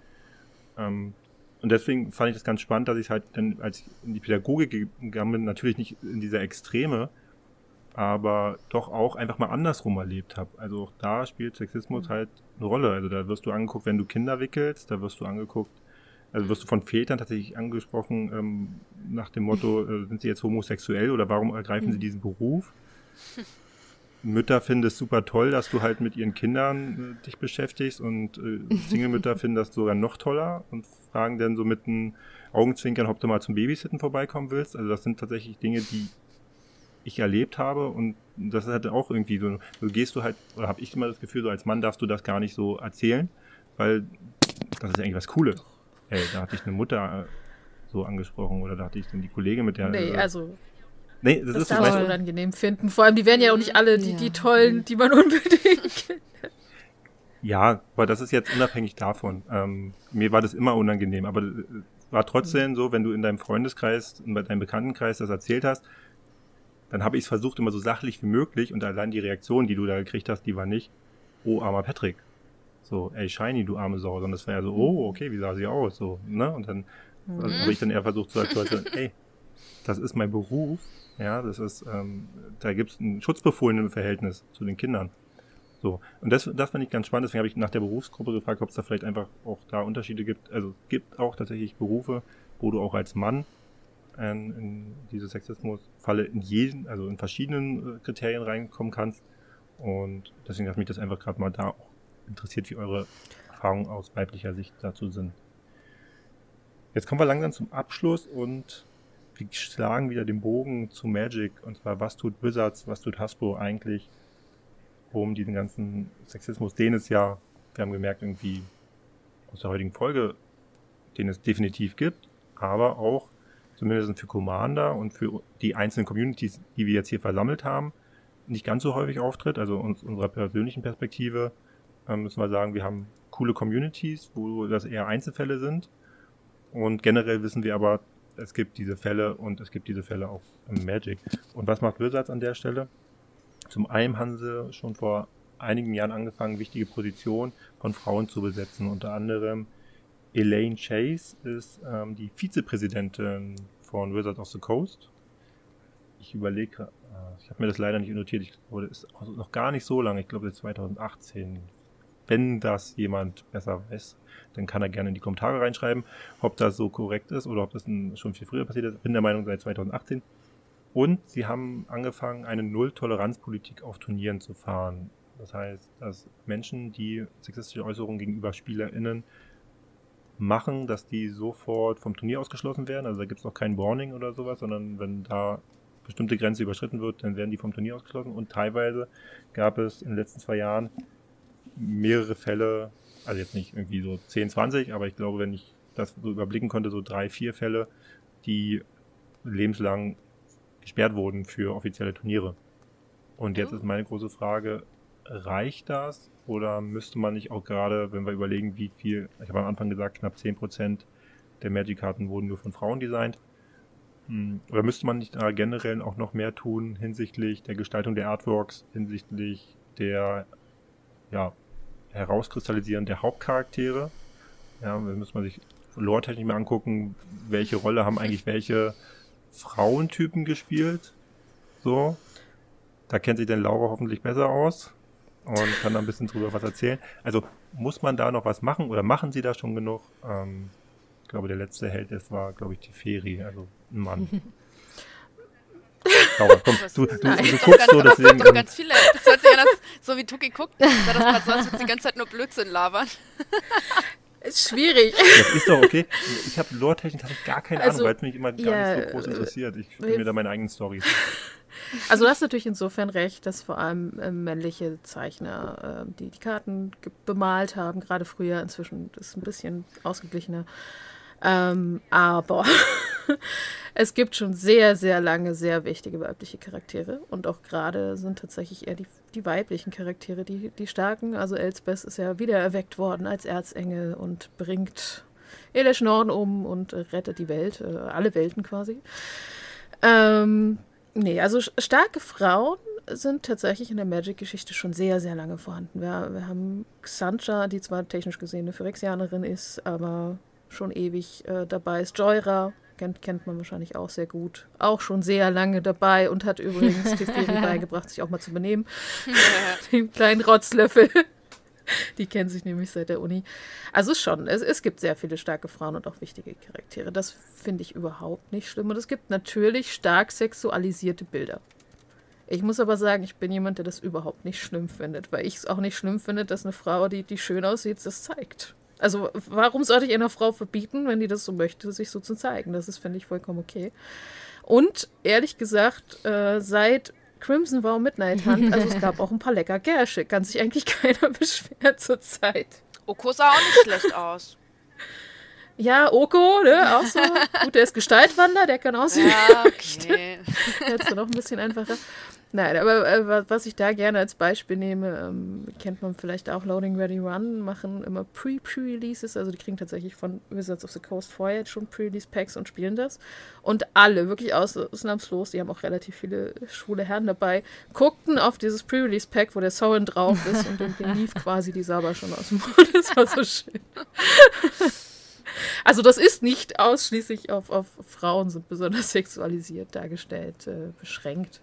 Ähm, und deswegen fand ich das ganz spannend, dass ich halt dann, als ich in die Pädagogik gegangen bin, natürlich nicht in dieser Extreme, aber doch auch einfach mal andersrum erlebt habe. Also auch da spielt Sexismus mhm. halt eine Rolle. Also da wirst du angeguckt, wenn du Kinder wickelst, da wirst du angeguckt, also wirst du von Vätern tatsächlich angesprochen ähm, nach dem Motto, äh, sind sie jetzt homosexuell oder warum ergreifen mhm. sie diesen Beruf? Mütter finden es super toll, dass du halt mit ihren Kindern äh, dich beschäftigst und äh, Single-Mütter finden das sogar noch toller und fragen dann so mit einem Augenzwinkern, ob du mal zum Babysitten vorbeikommen willst. Also das sind tatsächlich Dinge, die ich erlebt habe und das ist halt auch irgendwie so, so gehst du halt, oder habe ich immer das Gefühl, so als Mann darfst du das gar nicht so erzählen, weil das ist ja eigentlich was Cooles. Ey, da hatte ich eine Mutter äh, so angesprochen oder da hatte ich dann die Kollegin mit der. Nee, äh, also Nee, das, das ist darf man unangenehm finden. Vor allem, die werden ja auch nicht alle die, die tollen, die man unbedingt kennt. Ja, aber das ist jetzt unabhängig davon. Ähm, mir war das immer unangenehm, aber es war trotzdem so, wenn du in deinem Freundeskreis, in deinem Bekanntenkreis das erzählt hast, dann habe ich es versucht, immer so sachlich wie möglich und allein die Reaktion, die du da gekriegt hast, die war nicht, oh, armer Patrick. So, ey, Shiny, du arme Sau, sondern das war ja so, oh, okay, wie sah sie aus? So, ne? Und dann mhm. habe ich dann eher versucht zu sagen, ey, das ist mein Beruf, ja, das ist, ähm, da gibt es ein schutzbefohlenes Verhältnis zu den Kindern. So, und das, das fand ich ganz spannend, deswegen habe ich nach der Berufsgruppe gefragt, ob es da vielleicht einfach auch da Unterschiede gibt. Also es gibt auch tatsächlich Berufe, wo du auch als Mann in, in diese Sexismusfalle in jeden, also in verschiedenen äh, Kriterien reinkommen kannst. Und deswegen hat mich das einfach gerade mal da auch interessiert, wie eure Erfahrungen aus weiblicher Sicht dazu sind. Jetzt kommen wir langsam zum Abschluss und wir schlagen wieder den Bogen zu Magic. Und zwar, was tut Wizards, was tut Hasbro eigentlich, um diesen ganzen Sexismus, den es ja, wir haben gemerkt, irgendwie aus der heutigen Folge, den es definitiv gibt, aber auch zumindest für Commander und für die einzelnen Communities, die wir jetzt hier versammelt haben, nicht ganz so häufig auftritt. Also aus unserer persönlichen Perspektive müssen wir sagen, wir haben coole Communities, wo das eher Einzelfälle sind. Und generell wissen wir aber, es gibt diese Fälle und es gibt diese Fälle auch im Magic. Und was macht Wizards an der Stelle? Zum einen haben sie schon vor einigen Jahren angefangen, wichtige Positionen von Frauen zu besetzen. Unter anderem Elaine Chase ist ähm, die Vizepräsidentin von Wizards of the Coast. Ich überlege, äh, ich habe mir das leider nicht notiert, ich glaube, das ist noch gar nicht so lange, ich glaube, das ist 2018. Wenn das jemand besser weiß, dann kann er gerne in die Kommentare reinschreiben, ob das so korrekt ist oder ob das schon viel früher passiert ist. Ich bin der Meinung, seit 2018. Und sie haben angefangen, eine Null-Toleranz-Politik auf Turnieren zu fahren. Das heißt, dass Menschen, die sexistische Äußerungen gegenüber SpielerInnen machen, dass die sofort vom Turnier ausgeschlossen werden. Also da gibt es noch kein Warning oder sowas, sondern wenn da bestimmte Grenze überschritten wird, dann werden die vom Turnier ausgeschlossen. Und teilweise gab es in den letzten zwei Jahren mehrere Fälle, also jetzt nicht irgendwie so 10, 20, aber ich glaube, wenn ich das so überblicken konnte, so drei, vier Fälle, die lebenslang gesperrt wurden für offizielle Turniere. Und jetzt ist meine große Frage, reicht das oder müsste man nicht auch gerade, wenn wir überlegen, wie viel, ich habe am Anfang gesagt, knapp 10% der Magic-Karten wurden nur von Frauen designt, hm, oder müsste man nicht da generell auch noch mehr tun hinsichtlich der Gestaltung der Artworks, hinsichtlich der ja, Herauskristallisieren der Hauptcharaktere? Ja, da müsste man sich lore-technisch mal angucken, welche Rolle haben eigentlich welche Frauentypen gespielt. So. Da kennt sich denn Laura hoffentlich besser aus und kann da ein bisschen drüber was erzählen. Also muss man da noch was machen oder machen sie da schon genug? Ähm, ich glaube, der letzte Held, das war, glaube ich, Tiferi, also ein Mann. Laura, komm, du, du, du, du guckst so, deswegen. Doch ganz viele. Das hört sich an, so wie Tuki guckt, sah das gerade so, als würde die ganze Zeit nur Blödsinn labern. Ist schwierig. Das ist doch okay. Ich habe Lore-Technik gar keine also, Ahnung, weil es mich immer gar ja, nicht so groß interessiert. Ich spiele mir da meine eigenen Storys. Also du hast natürlich insofern recht, dass vor allem äh, männliche Zeichner, äh, die die Karten bemalt haben, gerade früher, inzwischen ist es ein bisschen ausgeglichener, ähm, aber es gibt schon sehr, sehr lange sehr wichtige weibliche Charaktere. Und auch gerade sind tatsächlich eher die, die weiblichen Charaktere die, die starken. Also Elsbeth ist ja wieder erweckt worden als Erzengel und bringt Elish Norden um und rettet die Welt, äh, alle Welten quasi. Ähm, nee, also starke Frauen sind tatsächlich in der Magic-Geschichte schon sehr, sehr lange vorhanden. Wir, wir haben Xancha, die zwar technisch gesehen eine Phyrexianerin ist, aber schon ewig äh, dabei ist. Joyra, kennt, kennt man wahrscheinlich auch sehr gut. Auch schon sehr lange dabei und hat übrigens Teferi beigebracht, sich auch mal zu benehmen. Den kleinen Rotzlöffel. Die kennen sich nämlich seit der Uni. Also schon, es, es gibt sehr viele starke Frauen und auch wichtige Charaktere. Das finde ich überhaupt nicht schlimm. Und es gibt natürlich stark sexualisierte Bilder. Ich muss aber sagen, ich bin jemand, der das überhaupt nicht schlimm findet, weil ich es auch nicht schlimm finde, dass eine Frau, die, die schön aussieht, das zeigt. Also warum sollte ich einer Frau verbieten, wenn die das so möchte, sich so zu zeigen? Das ist, finde ich, vollkommen okay. Und ehrlich gesagt, äh, seit Crimson war Midnight Hunt, also es gab auch ein paar lecker Gersche. Kann sich eigentlich keiner beschweren zur Zeit. Oko sah auch nicht schlecht aus. Ja, Oko, ne, auch so. Gut, der ist Gestaltwander, der kann aussehen. Ja, okay. Jetzt noch ein bisschen einfacher. Nein, aber äh, was ich da gerne als Beispiel nehme, ähm, kennt man vielleicht auch Loading Ready Run, machen immer Pre-Pre-Releases, also die kriegen tatsächlich von Wizards of the Coast vorher jetzt schon Pre-Release-Packs und spielen das. Und alle, wirklich ausnahmslos, die haben auch relativ viele schwule Herren dabei, guckten auf dieses Pre-Release-Pack, wo der Soren drauf ist und dem lief quasi die Saba schon aus dem Mund. Das war so schön. Also das ist nicht ausschließlich auf, auf Frauen sind besonders sexualisiert dargestellt, äh, beschränkt.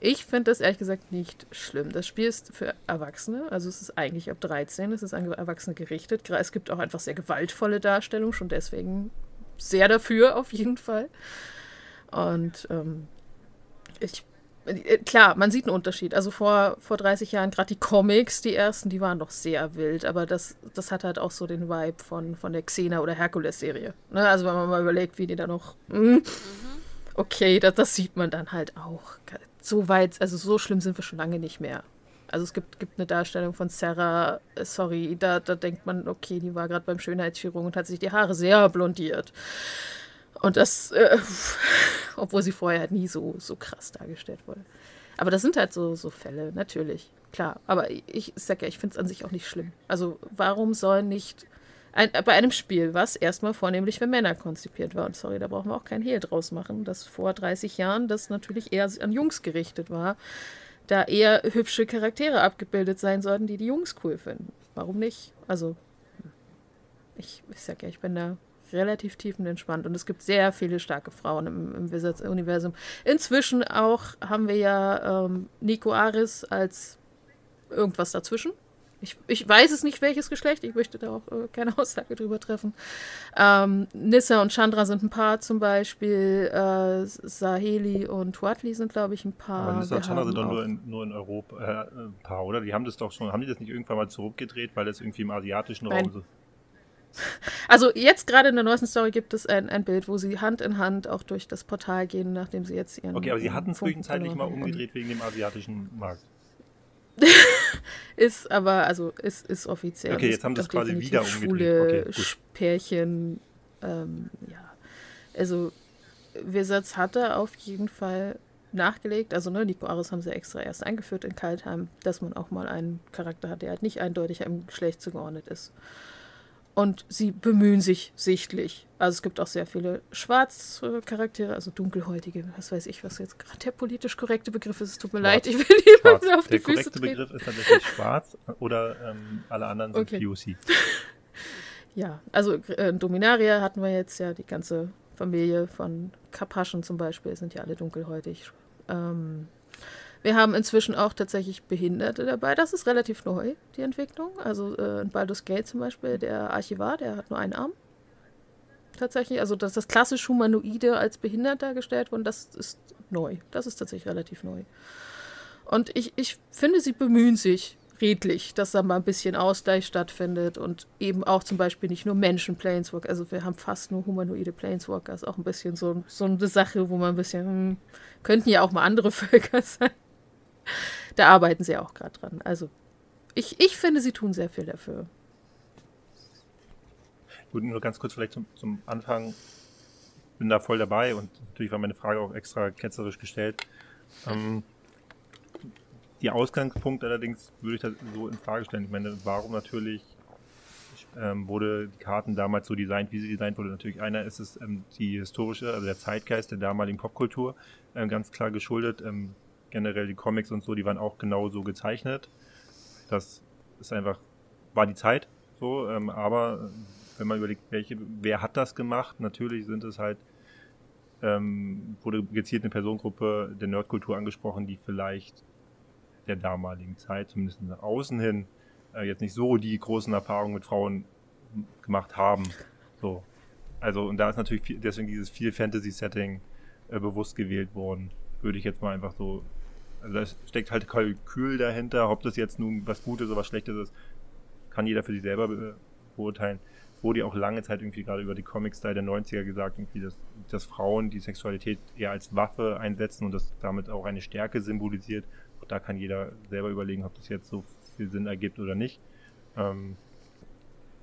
Ich finde das ehrlich gesagt nicht schlimm. Das Spiel ist für Erwachsene, also es ist eigentlich ab 13, es ist an Erwachsene gerichtet. Es gibt auch einfach sehr gewaltvolle Darstellungen, schon deswegen sehr dafür auf jeden Fall. Und ähm, ich, äh, klar, man sieht einen Unterschied. Also vor, vor 30 Jahren, gerade die Comics, die ersten, die waren doch sehr wild, aber das, das hat halt auch so den Vibe von, von der Xena oder Herkules-Serie. Ne? Also wenn man mal überlegt, wie die da noch. Mh, hm, okay, das, das sieht man dann halt auch so weit, also so schlimm sind wir schon lange nicht mehr. Also es gibt, gibt eine Darstellung von Sarah, äh, sorry, da, da denkt man, okay, die war gerade beim Schönheitschirurgen und hat sich die Haare sehr blondiert. Und das, äh, obwohl sie vorher halt nie so, so krass dargestellt wurde. Aber das sind halt so, so Fälle, natürlich, klar. Aber ich, sag ja, ich finde es an sich auch nicht schlimm. Also warum sollen nicht ein, bei einem Spiel, was erstmal vornehmlich für Männer konzipiert war. Und sorry, da brauchen wir auch kein Hehl draus machen, dass vor 30 Jahren das natürlich eher an Jungs gerichtet war, da eher hübsche Charaktere abgebildet sein sollten, die die Jungs cool finden. Warum nicht? Also, ich, ich sag ja, ich bin da relativ tiefenentspannt und es gibt sehr viele starke Frauen im, im Wizards-Universum. Inzwischen auch haben wir ja ähm, Nico Aris als irgendwas dazwischen. Ich, ich weiß es nicht, welches Geschlecht. Ich möchte da auch äh, keine Aussage drüber treffen. Ähm, Nissa und Chandra sind ein Paar zum Beispiel. Äh, Saheli und Watli sind, glaube ich, ein Paar. Aber Nissa und Chandra sind doch nur in, nur in Europa äh, ein Paar, oder? Die haben das doch schon, haben die das nicht irgendwann mal zurückgedreht, weil das irgendwie im asiatischen Nein. Raum so. Also jetzt gerade in der neuesten Story gibt es ein, ein Bild, wo sie Hand in Hand auch durch das Portal gehen, nachdem sie jetzt ihren. Okay, aber sie hatten es zwischenzeitlich mal umgedreht wegen dem asiatischen Markt. ist aber, also ist, ist offiziell. Okay, jetzt haben es quasi wieder umgedreht. Okay, Pärchen, ähm, ja. Also Wizards hatte auf jeden Fall nachgelegt, also ne, Nico Aris haben sie extra erst eingeführt in Kaltheim, dass man auch mal einen Charakter hat, der halt nicht eindeutig einem Geschlecht zugeordnet ist. Und sie bemühen sich sichtlich. Also es gibt auch sehr viele Schwarzcharaktere, also dunkelhäutige, was weiß ich, was jetzt gerade der politisch korrekte Begriff ist. Es tut mir schwarz. leid, ich will niemanden auf der die Füße Der korrekte Begriff ist tatsächlich schwarz oder ähm, alle anderen sind okay. POC. ja, also äh, Dominaria hatten wir jetzt ja, die ganze Familie von Kapaschen zum Beispiel sind ja alle dunkelhäutig. Ähm, wir haben inzwischen auch tatsächlich Behinderte dabei. Das ist relativ neu, die Entwicklung. Also äh, in Baldur's Gate zum Beispiel, der Archivar, der hat nur einen Arm. Tatsächlich. Also, dass das klassisch Humanoide als behindert dargestellt wurde, das ist neu. Das ist tatsächlich relativ neu. Und ich, ich finde, sie bemühen sich redlich, dass da mal ein bisschen Ausgleich stattfindet und eben auch zum Beispiel nicht nur Menschen Planeswalker, also wir haben fast nur humanoide Planeswalker, ist auch ein bisschen so, so eine Sache, wo man ein bisschen, hm, könnten ja auch mal andere Völker sein da arbeiten sie auch gerade dran. Also ich, ich finde, sie tun sehr viel dafür. Gut, nur ganz kurz vielleicht zum, zum Anfang. Bin da voll dabei und natürlich war meine Frage auch extra ketzerisch gestellt. Ähm, die Ausgangspunkt allerdings würde ich da so in Frage stellen. Ich meine, warum natürlich ähm, wurde die Karten damals so designt, wie sie designt wurde. Natürlich einer ist es ähm, die historische, also der Zeitgeist der damaligen Popkultur, ähm, ganz klar geschuldet. Ähm, generell die Comics und so, die waren auch genau so gezeichnet. Das ist einfach, war die Zeit so, ähm, aber wenn man überlegt, welche, wer hat das gemacht, natürlich sind es halt, ähm, wurde gezielt eine Personengruppe der Nerdkultur angesprochen, die vielleicht der damaligen Zeit, zumindest nach außen hin, äh, jetzt nicht so die großen Erfahrungen mit Frauen gemacht haben. So. Also, und da ist natürlich viel, deswegen dieses viel Fantasy-Setting äh, bewusst gewählt worden. Würde ich jetzt mal einfach so. Also, da steckt halt Kalkül dahinter. Ob das jetzt nun was Gutes oder was Schlechtes ist, kann jeder für sich selber be beurteilen. Wurde ja auch lange Zeit irgendwie gerade über die Comic-Style der 90er gesagt, irgendwie, dass, dass Frauen die Sexualität eher als Waffe einsetzen und das damit auch eine Stärke symbolisiert. Auch da kann jeder selber überlegen, ob das jetzt so viel Sinn ergibt oder nicht. Ähm,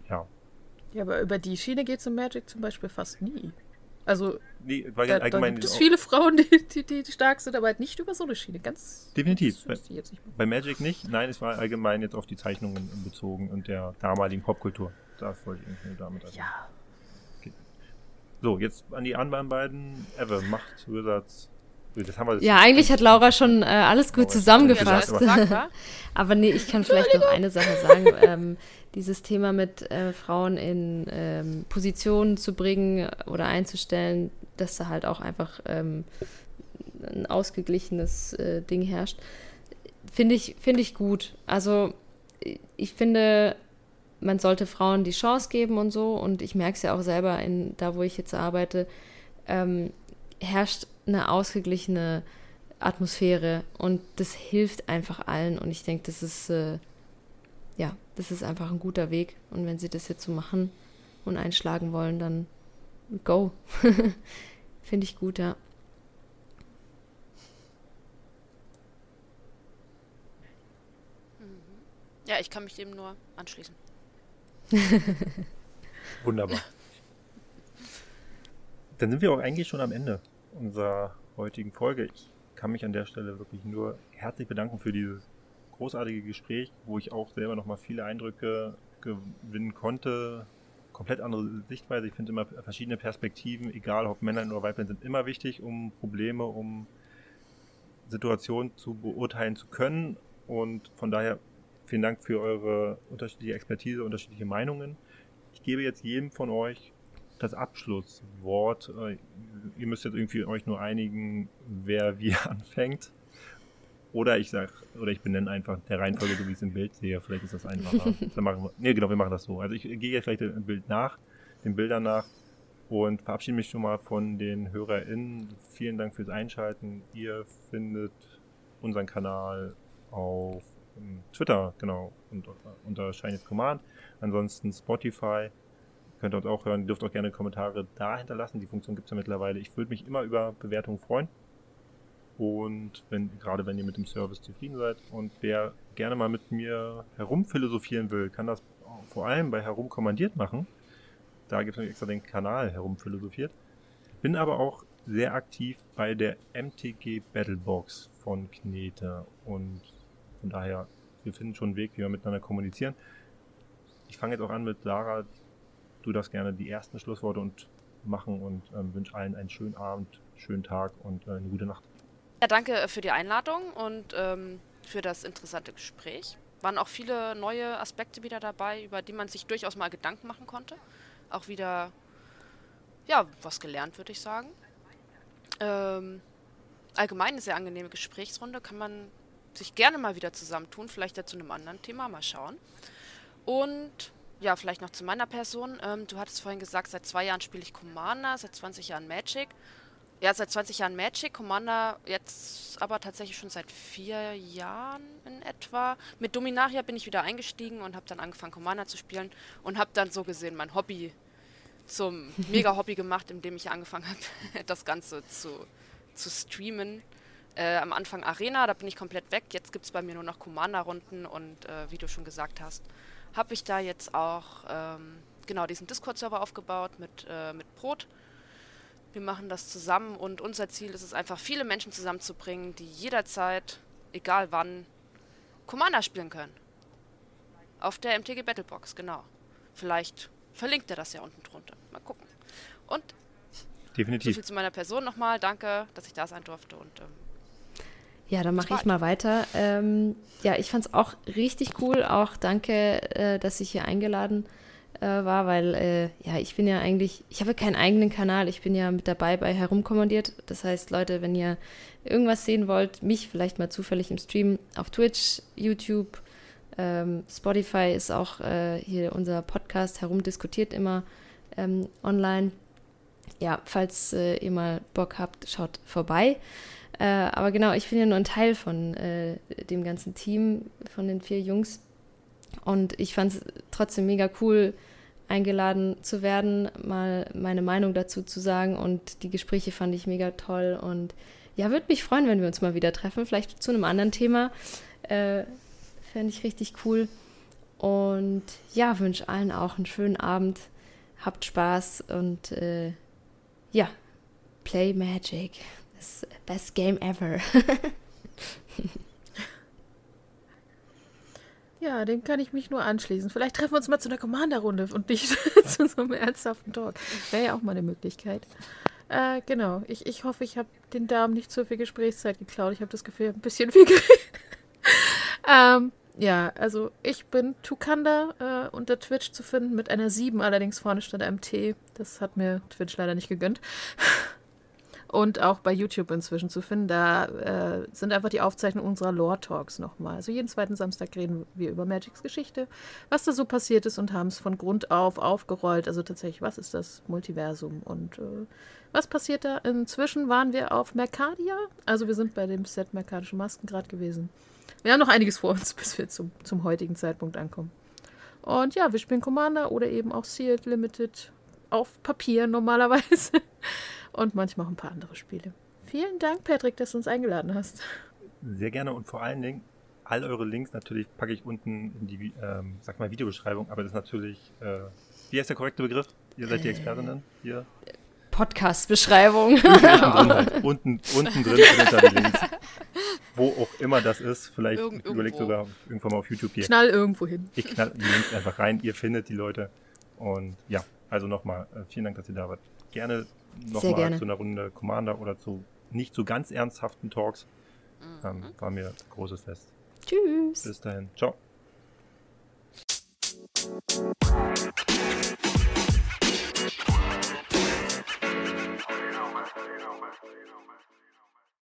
ja. Ja, aber über die Schiene geht es im Magic zum Beispiel fast nie. Also, nee, weil da, allgemein da gibt es viele Frauen, die, die, die, stark sind, aber halt nicht über so eine Schiene. Ganz definitiv. Bei, bei, Magic nicht. Nein, es war allgemein jetzt auf die Zeichnungen bezogen und der damaligen Popkultur. Das wollte ich irgendwie damit also. Ja. Okay. So, jetzt an die anderen beiden. Ever, Macht, Wizards, ja, eigentlich hat Laura schon äh, alles gut zusammengefasst. aber nee, ich kann vielleicht noch eine Sache sagen. Ähm, dieses Thema mit äh, Frauen in ähm, Positionen zu bringen oder einzustellen, dass da halt auch einfach ähm, ein ausgeglichenes äh, Ding herrscht, finde ich, find ich gut. Also ich finde, man sollte Frauen die Chance geben und so. Und ich merke es ja auch selber, in, da wo ich jetzt arbeite, ähm, herrscht eine ausgeglichene Atmosphäre und das hilft einfach allen und ich denke, das ist äh, ja, das ist einfach ein guter Weg und wenn sie das jetzt so machen und einschlagen wollen, dann go. Finde ich gut, ja. Mhm. Ja, ich kann mich dem nur anschließen. Wunderbar. Dann sind wir auch eigentlich schon am Ende unserer heutigen Folge. Ich kann mich an der Stelle wirklich nur herzlich bedanken für dieses großartige Gespräch, wo ich auch selber nochmal viele Eindrücke gewinnen konnte. Komplett andere Sichtweise. Ich finde immer verschiedene Perspektiven, egal ob Männer oder Weiblein, sind immer wichtig, um Probleme, um Situationen zu beurteilen zu können. Und von daher vielen Dank für eure unterschiedliche Expertise, unterschiedliche Meinungen. Ich gebe jetzt jedem von euch das Abschlusswort. Äh, ihr müsst jetzt irgendwie euch nur einigen, wer wie anfängt. Oder ich sag, oder ich benenne einfach der Reihenfolge, so wie ich es im Bild sehe. Vielleicht ist das einfacher. Dann machen wir, nee, genau, wir machen das so. Also ich gehe jetzt vielleicht dem Bild nach, den Bildern nach und verabschiede mich schon mal von den HörerInnen. Vielen Dank fürs Einschalten. Ihr findet unseren Kanal auf ähm, Twitter, genau, unter, unter Shiny Command. Ansonsten Spotify, Könnt ihr uns auch hören. Ihr dürft auch gerne Kommentare da hinterlassen. Die Funktion gibt es ja mittlerweile. Ich würde mich immer über Bewertungen freuen. Und wenn, gerade wenn ihr mit dem Service zufrieden seid und wer gerne mal mit mir herumphilosophieren will, kann das vor allem bei Herumkommandiert machen. Da gibt es extra den Kanal Herumphilosophiert. Bin aber auch sehr aktiv bei der MTG Battlebox von Knete und von daher, wir finden schon einen Weg, wie wir miteinander kommunizieren. Ich fange jetzt auch an mit Sarah, du darfst gerne die ersten Schlussworte und machen und ähm, wünsche allen einen schönen Abend, schönen Tag und äh, eine gute Nacht. Ja, danke äh, für die Einladung und ähm, für das interessante Gespräch. Waren auch viele neue Aspekte wieder dabei, über die man sich durchaus mal Gedanken machen konnte. Auch wieder, ja, was gelernt, würde ich sagen. Ähm, allgemein eine sehr angenehme Gesprächsrunde. Kann man sich gerne mal wieder zusammentun. Vielleicht ja zu einem anderen Thema. Mal schauen. Und ja, vielleicht noch zu meiner Person. Ähm, du hattest vorhin gesagt, seit zwei Jahren spiele ich Commander, seit 20 Jahren Magic. Ja, seit 20 Jahren Magic, Commander jetzt aber tatsächlich schon seit vier Jahren in etwa. Mit Dominaria bin ich wieder eingestiegen und habe dann angefangen, Commander zu spielen und habe dann so gesehen mein Hobby zum Mega-Hobby gemacht, indem ich angefangen habe, das Ganze zu, zu streamen. Äh, am Anfang Arena, da bin ich komplett weg. Jetzt gibt es bei mir nur noch Commander-Runden und äh, wie du schon gesagt hast, habe ich da jetzt auch ähm, genau diesen Discord-Server aufgebaut mit, äh, mit Brot. Wir machen das zusammen und unser Ziel ist es einfach, viele Menschen zusammenzubringen, die jederzeit, egal wann, Commander spielen können. Auf der MTG Battlebox, genau. Vielleicht verlinkt er das ja unten drunter. Mal gucken. Und Definitiv. so viel zu meiner Person nochmal. Danke, dass ich da sein durfte und ähm, Ja, dann mache ich mal weiter. Ähm, ja, ich fand es auch richtig cool. Auch danke, äh, dass ich hier eingeladen äh, war, weil äh, ja, ich bin ja eigentlich, ich habe keinen eigenen Kanal, ich bin ja mit dabei bei Herumkommandiert. Das heißt, Leute, wenn ihr irgendwas sehen wollt, mich vielleicht mal zufällig im Stream auf Twitch, YouTube, ähm, Spotify ist auch äh, hier unser Podcast herumdiskutiert immer ähm, online. Ja, falls äh, ihr mal Bock habt, schaut vorbei. Äh, aber genau, ich bin ja nur ein Teil von äh, dem ganzen Team, von den vier Jungs. Und ich fand es trotzdem mega cool, eingeladen zu werden, mal meine Meinung dazu zu sagen. Und die Gespräche fand ich mega toll. Und ja, würde mich freuen, wenn wir uns mal wieder treffen. Vielleicht zu einem anderen Thema. Äh, Fände ich richtig cool. Und ja, wünsche allen auch einen schönen Abend. Habt Spaß und äh, ja, play Magic. Das best game ever. ja, dem kann ich mich nur anschließen. Vielleicht treffen wir uns mal zu einer Commander-Runde und nicht zu so einem ernsthaften Talk. Wäre ja auch mal eine Möglichkeit. Äh, genau. Ich, ich hoffe, ich habe den Damen nicht zu viel Gesprächszeit geklaut. Ich habe das Gefühl, ein bisschen viel geredet. ähm, ja, also ich bin Tukanda äh, unter Twitch zu finden, mit einer 7 allerdings vorne statt einem T. Das hat mir Twitch leider nicht gegönnt. Und auch bei YouTube inzwischen zu finden. Da äh, sind einfach die Aufzeichnungen unserer Lore-Talks nochmal. Also jeden zweiten Samstag reden wir über Magics Geschichte, was da so passiert ist und haben es von Grund auf aufgerollt. Also tatsächlich, was ist das Multiversum und äh, was passiert da? Inzwischen waren wir auf Mercadia. Also wir sind bei dem Set Mercadische Masken gerade gewesen. Wir haben noch einiges vor uns, bis wir zum, zum heutigen Zeitpunkt ankommen. Und ja, wir spielen Commander oder eben auch Sealed Limited auf Papier normalerweise. Und manchmal auch ein paar andere Spiele. Vielen Dank, Patrick, dass du uns eingeladen hast. Sehr gerne und vor allen Dingen, all eure Links natürlich packe ich unten in die, ähm, sag mal, Videobeschreibung, aber das ist natürlich, äh, wie heißt der korrekte Begriff? Ihr seid die Expertinnen hier. Podcast-Beschreibung. Halt. unten, unten drin sind da die Links. Wo auch immer das ist. Vielleicht Irgend überlegt sogar irgendwann mal auf YouTube hier. Knall irgendwo hin. Ich knall die Links einfach rein. Ihr findet die Leute. Und ja, also nochmal, äh, vielen Dank, dass ihr da wart. Gerne nochmal zu einer Runde Commander oder zu nicht so ganz ernsthaften Talks. Ähm, war mir ein großes Fest. Tschüss. Bis dahin. Ciao.